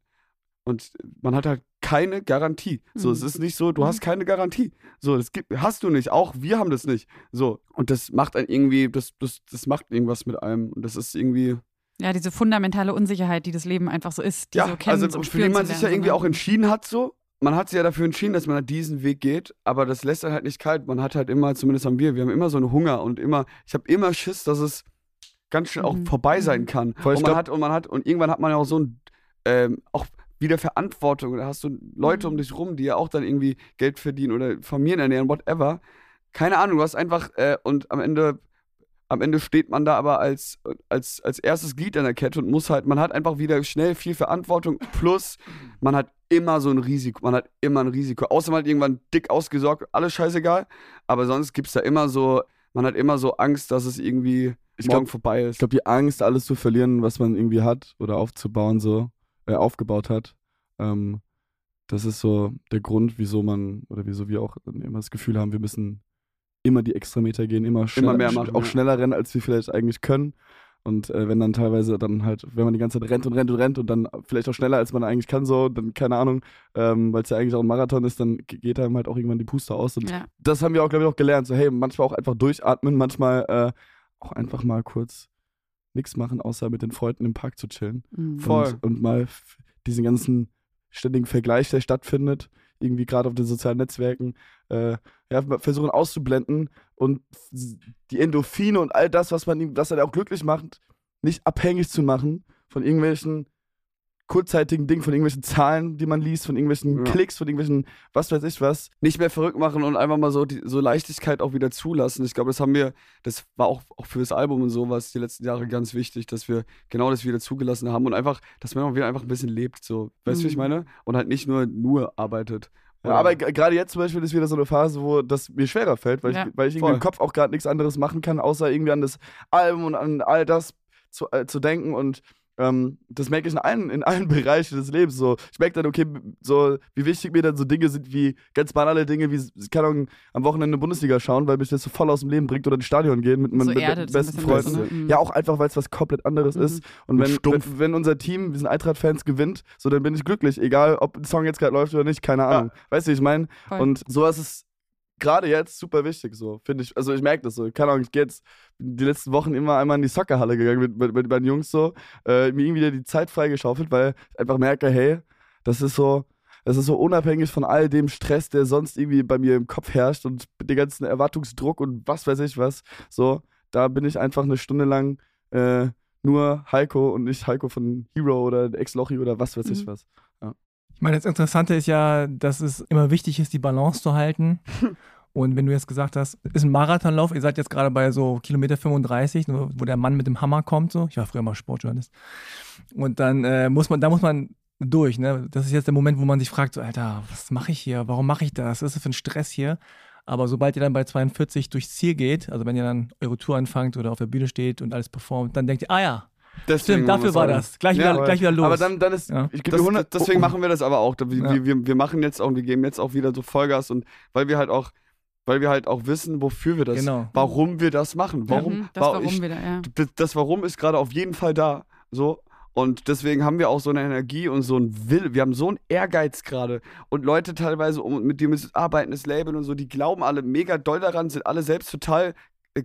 und man hat halt keine Garantie. So, Mhm. es ist nicht so, du Mhm. hast keine Garantie. So, das gibt, hast du nicht. Auch wir haben das nicht. So. Und das macht einen irgendwie, das, das, das macht irgendwas mit einem. Und das ist irgendwie. Ja, diese fundamentale Unsicherheit, die das Leben einfach so ist, die ja, so also und für die man sich ja irgendwie so, auch ne? entschieden hat, so. Man hat sich ja dafür entschieden, dass man halt diesen Weg geht, aber das lässt halt nicht kalt. Man hat halt immer, zumindest haben wir, wir haben immer so einen Hunger und immer, ich habe immer Schiss, dass es ganz schnell auch Mhm. vorbei sein kann. Voll, und man glaub- hat, und man hat, und irgendwann hat man ja auch so ein, ähm, auch wieder Verantwortung. Da hast du Leute Mhm. um dich rum, die ja auch dann irgendwie Geld verdienen oder Familien ernähren, whatever. Keine Ahnung, du hast einfach, äh, und am Ende am Ende steht man da aber als, als, als erstes Glied in der Kette und muss halt, man hat einfach wieder schnell viel Verantwortung, plus man hat immer so ein Risiko, man hat immer ein Risiko, außer man hat irgendwann dick ausgesorgt, alles scheißegal, aber sonst gibt es da immer so, man hat immer so Angst, dass es irgendwie Ich morgen glaub- vorbei ist. Ich glaube, die Angst, alles zu verlieren, was man irgendwie hat oder aufzubauen, so, äh, aufgebaut hat, ähm, das ist so der Grund, wieso man, oder wieso wir auch immer das Gefühl haben, wir müssen immer die Extrameter gehen, immer, schneller, mehr machen, auch ja. schneller rennen, als wir vielleicht eigentlich können. Und äh, wenn dann teilweise dann halt, wenn man die ganze Zeit rennt und rennt und rennt und dann vielleicht auch schneller, als man eigentlich kann, so, dann keine Ahnung, ähm, weil es ja eigentlich auch ein Marathon ist, dann ge- geht einem halt auch irgendwann die Puste aus. Und Ja. das haben wir auch, glaube ich, auch gelernt. So, hey, manchmal auch einfach durchatmen, manchmal äh, auch einfach mal kurz nichts machen, außer mit den Freunden im Park zu chillen. Mhm. Voll. Und, und mal diesen ganzen ständigen Vergleich, der stattfindet, irgendwie gerade auf den sozialen Netzwerken, äh, ja, versuchen auszublenden und die Endorphine und all das, was man ihm, was er auch glücklich macht, nicht abhängig zu machen von irgendwelchen kurzzeitigen Dingen, von irgendwelchen Zahlen, die man liest, von irgendwelchen Ja. Klicks, von irgendwelchen, was weiß ich was. nicht mehr verrückt machen und einfach mal so die, so Leichtigkeit auch wieder zulassen. Ich glaube, das haben wir, das war auch, auch für das Album und sowas die letzten Jahre ganz wichtig, dass wir genau das wieder zugelassen haben und einfach, dass man auch wieder einfach ein bisschen lebt, so. Weißt du, wie ich Mhm. meine? Und halt nicht nur, nur arbeitet. Ja, aber gerade jetzt zum Beispiel ist wieder so eine Phase, wo das mir schwerer fällt, weil, Ja. ich, weil ich irgendwie Voll. im Kopf auch gerade nichts anderes machen kann, außer irgendwie an das Album und an all das zu, äh, zu denken und ähm, das merke ich in allen, in allen <laughs> Bereichen des Lebens so. Ich merke dann, okay, so wie wichtig mir dann so Dinge sind wie ganz banale Dinge wie, keine Ahnung, am Wochenende Bundesliga schauen, weil mich das so voll aus dem Leben bringt oder ins Stadion gehen mit, So mit, mit erdet so ein besten Freunden. das, ne? Mhm. Ja, auch einfach, weil es was komplett anderes Mhm. ist. Und wenn, wenn, wenn unser Team, wir sind Eintracht-Fans, gewinnt, so dann bin ich glücklich. Egal, ob ein Song jetzt gerade läuft oder nicht, keine Ahnung. Weißt du, wie ich meine? Und sowas ist gerade jetzt super wichtig, so, finde ich. Also ich merke das so. Keine Ahnung, ich gehe jetzt die letzten Wochen immer einmal in die Soccerhalle gegangen mit, mit, mit meinen Jungs so, äh, mir irgendwie wieder die Zeit freigeschaufelt, weil ich einfach merke, hey, das ist so, das ist so unabhängig von all dem Stress, der sonst irgendwie bei mir im Kopf herrscht und den ganzen Erwartungsdruck und was weiß ich was. So, da bin ich einfach eine Stunde lang äh, nur Heiko und nicht Heiko von Hero oder Ex-Lochi oder was weiß ich Mhm. was. Ich meine, das Interessante ist ja, dass es immer wichtig ist, die Balance zu halten. <laughs> Und wenn du jetzt gesagt hast, ist ein Marathonlauf, ihr seid jetzt gerade bei so Kilometer 35, wo der Mann mit dem Hammer kommt, so. Ich war früher mal Sportjournalist. Und dann äh, muss man, da muss man durch, ne? Das ist jetzt der Moment, wo man sich fragt, so, Alter, was mache ich hier? Warum mache ich das? Was ist das für ein Stress hier? Aber sobald ihr dann bei 42 durchs Ziel geht, also wenn ihr dann eure Tour anfangt oder auf der Bühne steht und alles performt, dann denkt ihr, ah ja, Deswegen stimmt, dafür war machen wir das. Gleich, Ja, wieder, gleich wieder los. Aber dann, dann ist, Ja. ich gebe Das, dir 100, deswegen oh, machen wir das aber auch. Wir, Ja. wir, wir, machen jetzt auch, wir geben jetzt auch wieder so Vollgas und weil wir halt auch, weil wir halt auch wissen, wofür wir das, Genau. warum wir das machen. Warum, Mhm, das Warum ich, wieder, ja. das, Warum ist gerade auf jeden Fall da. So. Und deswegen haben wir auch so eine Energie und so ein Will. Wir haben so einen Ehrgeiz gerade. Und Leute teilweise, um, mit denen wir arbeiten, das Label und so, die glauben alle mega doll daran, sind alle selbst total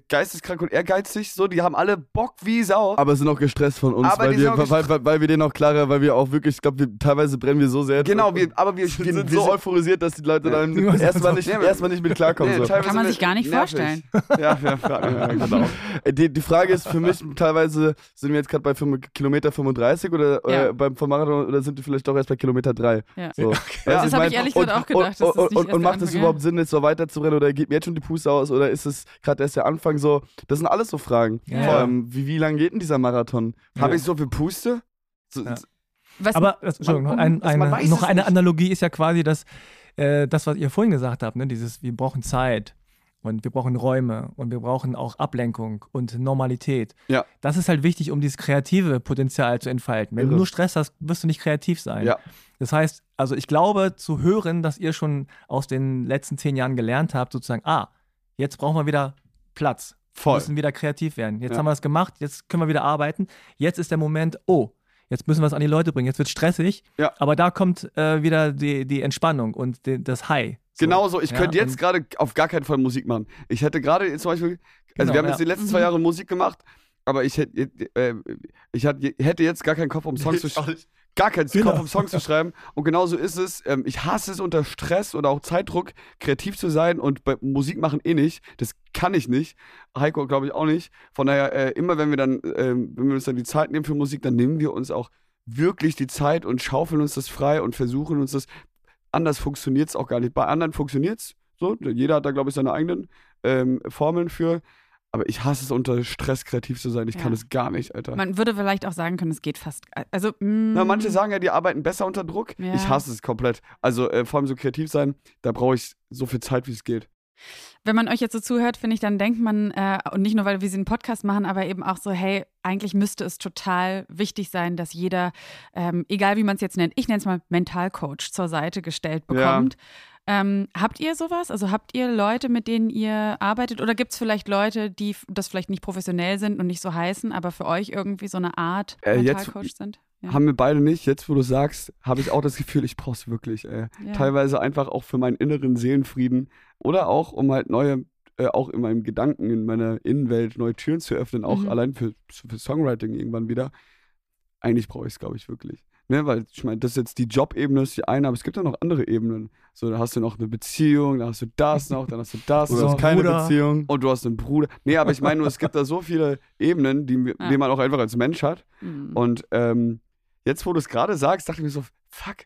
geisteskrank und ehrgeizig. So, die haben alle Bock wie Sau. aber sind auch gestresst von uns, Aber weil wir, weil, weil, weil wir denen auch klarer, weil wir auch wirklich, ich glaube, wir, teilweise brennen wir so sehr. genau, wir, aber wir, wir wir, sind wir so euphorisiert, dass die Leute Ja. dann <laughs> erstmal nicht, Ja, erstmal nicht mit klarkommen. Nee, Kann man sich gar nicht nervig. vorstellen. <laughs> Ja, ja, ja, ja, genau. Äh, Die, die Frage ist für mich, teilweise sind wir jetzt gerade bei fünf- Kilometer 35 oder Ja. äh, beim vom Marathon oder sind wir vielleicht doch erst bei Kilometer 3? Ja. So. Du, Das hab mein, ich ehrlich und- gesagt auch gedacht, Und, das macht es überhaupt Sinn, jetzt so weiter zu rennen oder geht mir jetzt schon die Puste aus oder ist es gerade erst der Anfang so? Das sind alles so Fragen. Ja. Ähm, wie, wie lang geht denn dieser Marathon? Habe ich so viel Puste? So, Ja. Was, Aber das, Entschuldigung, man- ein, also man eine, weiß noch eine nicht. Analogie ist ja quasi das, äh, das, was ihr vorhin gesagt habt, ne? dieses, wir brauchen Zeit und wir brauchen Räume und wir brauchen auch Ablenkung und Normalität. Ja. Das ist halt wichtig, um dieses kreative Potenzial zu entfalten. Wenn du Irre. nur Stress hast, wirst du nicht kreativ sein. Ja. Das heißt, also ich glaube zu hören, dass ihr schon aus den letzten zehn Jahren gelernt habt, sozusagen, ah, jetzt brauchen wir wieder Platz. Wir Voll. müssen wieder kreativ werden. Jetzt Ja. haben wir das gemacht, jetzt können wir wieder arbeiten. Jetzt ist der Moment, oh, jetzt müssen wir es an die Leute bringen. Jetzt wird stressig, Ja. aber da kommt äh, wieder die, die Entspannung und die, das High. So. Genau so. Ich Ja, könnte jetzt gerade auf gar keinen Fall Musik machen. Ich hätte gerade zum Beispiel, also Genau, wir haben jetzt die letzten zwei Mhm. Jahre Musik gemacht, aber ich hätte, äh, ich hätte jetzt gar keinen Kopf, um Songs <laughs> zu schreiben. Gar keinen Genau. Kopf, um Songs zu schreiben. Und genauso ist es. Ähm, ich hasse es unter Stress oder auch Zeitdruck, kreativ zu sein und bei Musik machen eh nicht. Das kann ich nicht. Heiko glaube ich auch nicht. Von daher, äh, immer wenn wir dann, ähm, wenn wir uns dann die Zeit nehmen für Musik, dann nehmen wir uns auch wirklich die Zeit und schaufeln uns das frei und versuchen uns das. Anders funktioniert es auch gar nicht. Bei anderen funktioniert es so. Jeder hat da, glaube ich, seine eigenen ähm, Formeln für. Aber ich hasse es, unter Stress kreativ zu sein. Ich Ja. kann es gar nicht, Alter. Man würde vielleicht auch sagen können, es geht fast. Also, mm, Na, manche sagen ja, die arbeiten besser unter Druck. Ja. Ich hasse es komplett. Also äh, vor allem so kreativ sein, da brauche ich so viel Zeit, wie es geht. Wenn man euch jetzt so zuhört, finde ich, dann denkt man, äh, und nicht nur, weil wir sie einen Podcast machen, aber eben auch so, hey, eigentlich müsste es total wichtig sein, dass jeder, ähm, egal wie man es jetzt nennt, ich nenne es mal Mentalcoach zur Seite gestellt Ja. Ähm, habt ihr sowas? Also habt ihr Leute, mit denen ihr arbeitet? Oder gibt es vielleicht Leute, die das vielleicht nicht professionell sind und nicht so heißen, aber für euch irgendwie so eine Art Äh, Mentalcoach sind? Ja. Haben wir beide nicht. Jetzt, wo du sagst, habe ich auch das Gefühl, ich brauche es wirklich. Ey. Ja. Teilweise einfach auch für meinen inneren Seelenfrieden oder auch, um halt neue, äh, auch in meinem Gedanken, in meiner Innenwelt neue Türen zu öffnen, auch Mhm. allein für, für Songwriting irgendwann wieder. Eigentlich brauche ich es, glaube ich, wirklich. Ne, weil ich meine, das ist jetzt die Jobebene, ist die eine, aber es gibt ja noch andere Ebenen. So, da hast du noch eine Beziehung, dann hast du das noch, dann hast du das Du So, noch. hast keine Bruder. Beziehung. Und du hast einen Bruder. Nee, aber ich meine nur, es gibt da so viele Ebenen, die, Ja. die man auch einfach als Mensch hat. Mhm. Und ähm, jetzt, wo du es gerade sagst, dachte ich mir so, fuck,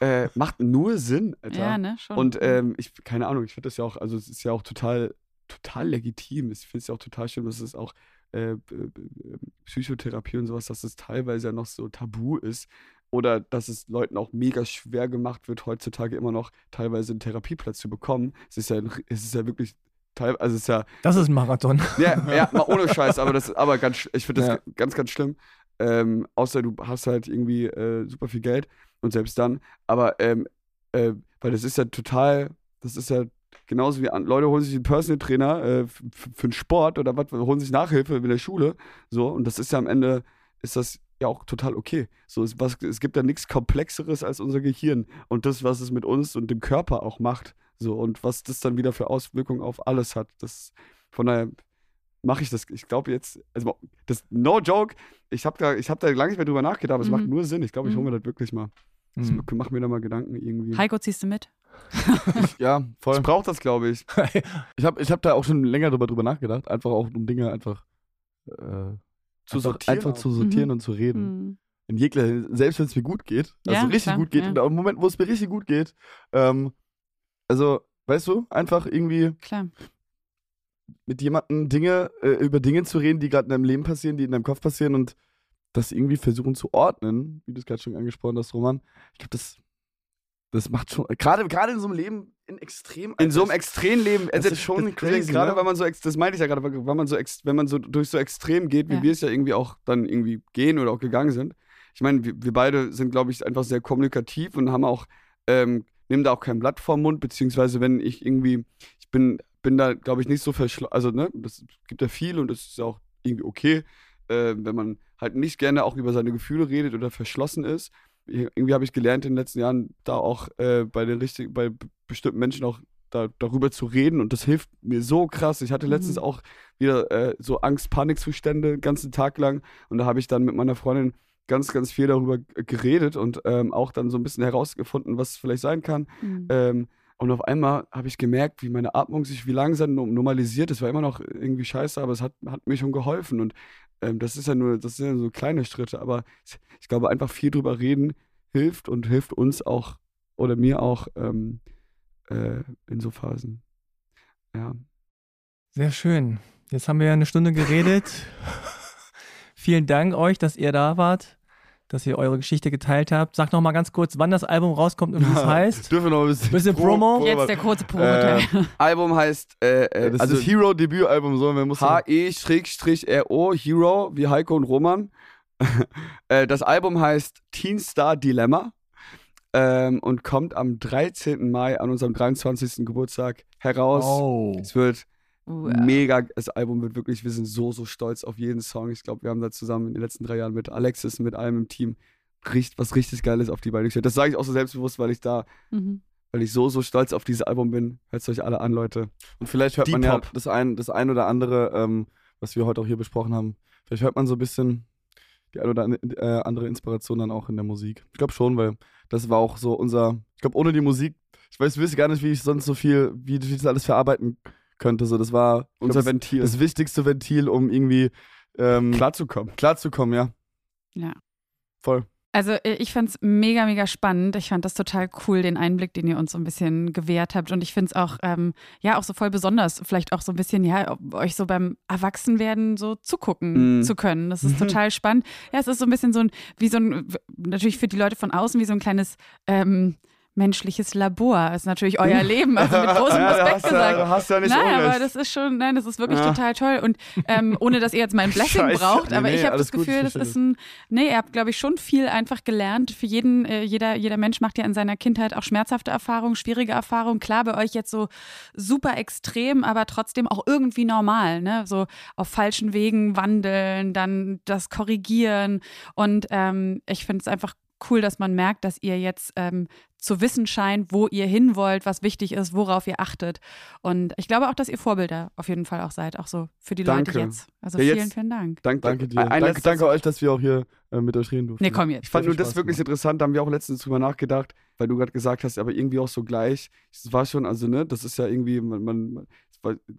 äh, macht nur Sinn, Alter. ja, ne? Schon. Und ähm, ich, keine Ahnung, ich finde das ja auch, also es ist ja auch total, total legitim. Ich finde es ja auch total schön, dass es auch äh, Psychotherapie und sowas, dass es teilweise ja noch so tabu ist. Oder dass es Leuten auch mega schwer gemacht wird, heutzutage immer noch teilweise einen Therapieplatz zu bekommen. Es ist ja, es ist ja wirklich also es ist ja Das ist ein Marathon. ja, <laughs> ja, mal ohne Scheiß, aber das aber ganz, ich finde das Ja. ganz, ganz schlimm. Ähm, außer du hast halt irgendwie äh, super viel Geld und selbst dann. Aber ähm, äh, weil das ist ja total, das ist ja genauso wie an, Leute holen sich einen Personal Trainer äh, für einen Sport oder was, holen sich Nachhilfe in der Schule. So, und das ist ja am Ende, ist das ja auch total okay. So, es, was, es gibt ja nichts Komplexeres als unser Gehirn und das, was es mit uns und dem Körper auch macht. So, und was das dann wieder für Auswirkungen auf alles hat. Das, von daher mache ich das. Ich glaube jetzt, also das no joke, ich habe da, ich hab da lange nicht mehr drüber nachgedacht, aber es Mhm. macht nur Sinn. Ich glaube, ich hole Mhm. mir das wirklich mal. Ich Mhm. mache mir da mal Gedanken irgendwie. Heiko, ziehst du mit? Ja, voll. Ich brauche das, glaube ich. <laughs> Ich habe ich hab da auch schon länger drüber, drüber nachgedacht, einfach auch um Dinge einfach äh, Zu einfach, sortieren einfach auch. zu sortieren Mhm. und zu reden. Mhm. In jeglicher, selbst wenn es mir gut geht, also Ja, richtig klar, gut geht, ja. in dem Moment, wo es mir richtig gut geht, ähm, also, weißt du, einfach irgendwie Klar. mit jemandem Dinge, äh, über Dinge zu reden, die gerade in deinem Leben passieren, die in deinem Kopf passieren und das irgendwie versuchen zu ordnen, wie du es gerade schon angesprochen hast, Roman. Ich glaube, das, das macht schon, gerade gerade in so einem Leben in extrem In so einem extremen Leben, Das ist schon das, crazy, Gerade ne? wenn man so, das meinte ich ja gerade, wenn man so, wenn man so durch so extrem geht, wie Ja. wir es ja irgendwie auch dann irgendwie gehen oder auch gegangen sind. Ich meine, wir, wir beide sind, glaube ich, einfach sehr kommunikativ und haben auch, ähm, nehmen da auch kein Blatt vorm Mund, beziehungsweise wenn ich irgendwie, ich bin, bin da, glaube ich, nicht so verschlossen, also ne, das gibt ja viel und das ist auch irgendwie okay, äh, wenn man halt nicht gerne auch über seine Gefühle redet oder verschlossen ist. Irgendwie habe ich gelernt in den letzten Jahren, da auch äh, bei den richtigen, bei bestimmten Menschen auch da, darüber zu reden und das hilft mir so krass. Ich hatte letztens Mhm. auch wieder äh, so Angst-Panik-Zustände den ganzen Tag lang und da habe ich dann mit meiner Freundin ganz, ganz viel darüber geredet und ähm, auch dann so ein bisschen herausgefunden, was es vielleicht sein kann. Mhm. Ähm, und auf einmal habe ich gemerkt, wie meine Atmung sich wie langsam no- normalisiert. Es war immer noch irgendwie scheiße, aber es hat, hat mir schon geholfen. Und ähm, das ist ja nur, das sind ja so kleine Schritte, aber ich glaube, einfach viel drüber reden hilft und hilft uns auch oder mir auch ähm, äh, in so Phasen. Ja. Sehr schön. Jetzt haben wir ja eine Stunde geredet. <laughs> Vielen Dank euch, dass ihr da wart, dass ihr eure Geschichte geteilt habt. Sagt noch mal ganz kurz, wann das Album rauskommt und wie es heißt. Dürfen wir noch ein bisschen, Bisschen Promo? Jetzt der kurze Promoteil. Album heißt äh, äh, das also ist das Hero-Debütalbum, so, wir. H-E-R-O, Hero, wie Heiko und Roman. <laughs> Äh, das Album heißt Teen Star Dilemma ähm, und kommt am 13. Mai an unserem 23. Geburtstag heraus. Oh. Es wird Uh, mega, das Album wird wirklich, wir sind so, so stolz auf jeden Song. Ich glaube, wir haben da zusammen in den letzten drei Jahren mit Alexis, mit allem im Team, richt, was richtig Geiles auf die Beine gestellt. Das sage ich auch so selbstbewusst, weil ich da, mhm. weil ich so, so stolz auf dieses Album bin. Hört es euch alle an, Leute. Und vielleicht hört Deep man ja Hop. das ein, das ein oder andere, ähm, was wir heute auch hier besprochen haben. Vielleicht hört man so ein bisschen die ein oder äh, andere Inspiration dann auch in der Musik. Ich glaube schon, weil das war auch so unser, ich glaube ohne die Musik, ich weiß, ich weiß gar nicht, wie ich sonst so viel, wie, wie ich das alles verarbeiten könnte. So, das war Unser glaub, Ventil. das, das wichtigste Ventil, um irgendwie ähm, klarzukommen. klarzukommen, ja. Ja. Voll. Also äh, ich fand es mega, mega spannend. Ich fand das total cool, den Einblick, den ihr uns so ein bisschen gewährt habt. Und ich finde es auch, ähm, ja, auch so voll besonders, vielleicht auch so ein bisschen, ja, euch so beim Erwachsenwerden so zugucken mm. zu können. Das ist mhm. total spannend. Ja, es ist so ein bisschen so ein, wie so ein, natürlich für die Leute von außen, wie so ein kleines, ähm, menschliches Labor. Ist natürlich euer Leben, also mit großem <laughs> ja, Respekt gesagt. Ja, hast ja nicht nein, Unrecht. aber das ist schon, nein, das ist wirklich ja. total toll. Und ähm, ohne dass ihr jetzt mein Blessing Scheiße. braucht, nee, aber nee, ich habe das Gefühl, das ist ein, nee, ihr habt, glaube ich, schon viel einfach gelernt. Für jeden, äh, jeder, jeder Mensch macht ja in seiner Kindheit auch schmerzhafte Erfahrungen, schwierige Erfahrungen. Klar, bei euch jetzt so super extrem, aber trotzdem auch irgendwie normal, ne? So auf falschen Wegen wandeln, dann das korrigieren. Und ähm, ich finde es einfach cool, dass man merkt, dass ihr jetzt ähm, zu wissen scheint, wo ihr hin wollt, was wichtig ist, worauf ihr achtet. Und ich glaube auch, dass ihr Vorbilder auf jeden Fall auch seid, auch so für die danke. Leute jetzt. Also ja, vielen, jetzt, vielen Dank. Danke, danke dir. danke, danke euch, dass wir auch hier äh, mit euch reden durften. Nee, komm jetzt. Ich fand nur das wirklich gemacht. interessant, da haben wir auch letztens drüber nachgedacht, weil du gerade gesagt hast, aber irgendwie auch so gleich. Es war schon, also ne, das ist ja irgendwie, man, man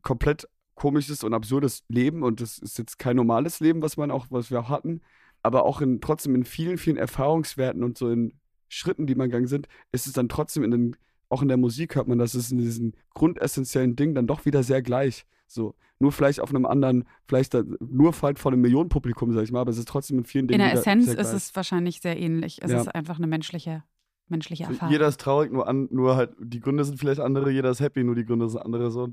komplett komisches und absurdes Leben und das ist jetzt kein normales Leben, was man auch, was wir auch hatten aber auch in, trotzdem in vielen, vielen Erfahrungswerten und so in Schritten, die man gegangen sind, ist es dann trotzdem in den, auch in der Musik hört man, dass es in diesem grundessentiellen Ding dann doch wieder sehr gleich. So, nur vielleicht auf einem anderen, vielleicht da, nur halt vor einem Millionenpublikum, sag ich mal, aber es ist trotzdem in vielen Dingen. In der Essenz ist es wahrscheinlich sehr ähnlich. Es ja. ist einfach eine menschliche, menschliche Erfahrung. Jeder ist traurig, nur, an, nur halt, die Gründe sind vielleicht andere, jeder ist happy, nur die Gründe sind andere so.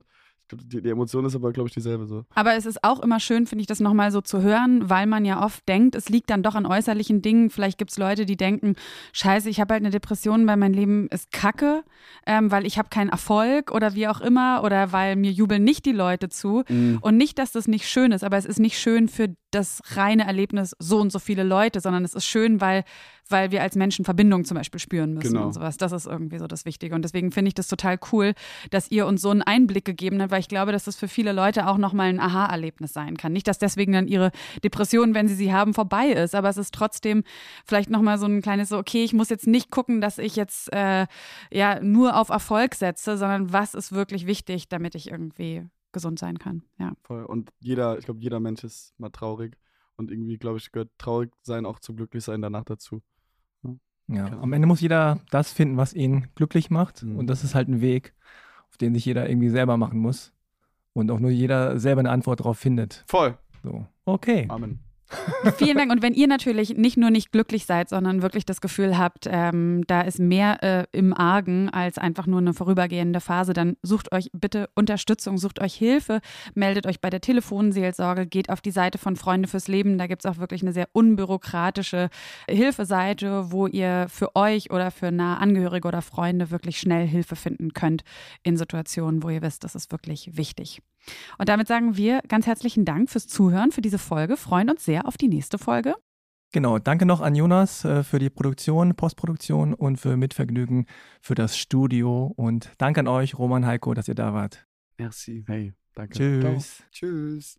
Die, die Emotion ist aber, glaube ich, dieselbe so. Aber es ist auch immer schön, finde ich, das nochmal so zu hören, weil man ja oft denkt, es liegt dann doch an äußerlichen Dingen. Vielleicht gibt es Leute, die denken, scheiße, ich habe halt eine Depression, weil mein Leben ist kacke, ähm, weil ich habe keinen Erfolg oder wie auch immer oder weil mir jubeln nicht die Leute zu. Mhm. Und nicht, dass das nicht schön ist, aber es ist nicht schön für das reine Erlebnis so und so viele Leute, sondern es ist schön, weil weil wir als Menschen Verbindung zum Beispiel spüren müssen genau. und sowas. Das ist irgendwie so das Wichtige. Und deswegen finde ich das total cool, dass ihr uns so einen Einblick gegeben habt, weil ich glaube, dass das für viele Leute auch nochmal ein Aha-Erlebnis sein kann. Nicht, dass deswegen dann ihre Depression, wenn sie sie haben, vorbei ist, aber es ist trotzdem vielleicht nochmal so ein kleines so, okay, ich muss jetzt nicht gucken, dass ich jetzt äh, ja nur auf Erfolg setze, sondern was ist wirklich wichtig, damit ich irgendwie gesund sein kann. Ja. Voll. Und jeder, ich glaube, jeder Mensch ist mal traurig. Und irgendwie, glaube ich, gehört traurig sein auch zum Glücklichsein danach dazu. Ja, genau. am Ende muss jeder das finden, was ihn glücklich macht. Mhm. Und das ist halt ein Weg, auf den sich jeder irgendwie selber machen muss. Und auch nur jeder selber eine Antwort darauf findet. Voll. So. Okay. Amen. <laughs> Vielen Dank. Und wenn ihr natürlich nicht nur nicht glücklich seid, sondern wirklich das Gefühl habt, ähm, da ist mehr äh, im Argen als einfach nur eine vorübergehende Phase, dann sucht euch bitte Unterstützung, sucht euch Hilfe, meldet euch bei der Telefonseelsorge, geht auf die Seite von Freunde fürs Leben. Da gibt es auch wirklich eine sehr unbürokratische Hilfeseite, wo ihr für euch oder für nahe Angehörige oder Freunde wirklich schnell Hilfe finden könnt in Situationen, wo ihr wisst, das ist wirklich wichtig. Und damit sagen wir ganz herzlichen Dank fürs Zuhören, für diese Folge, freuen uns sehr auf die nächste Folge. Genau, danke noch an Jonas äh, für die Produktion, Postproduktion und für Mitvergnügen für das Studio. Und danke an euch, Roman Heiko, dass ihr da wart. Merci. Hey, danke. Tschüss. Ciao. Tschüss.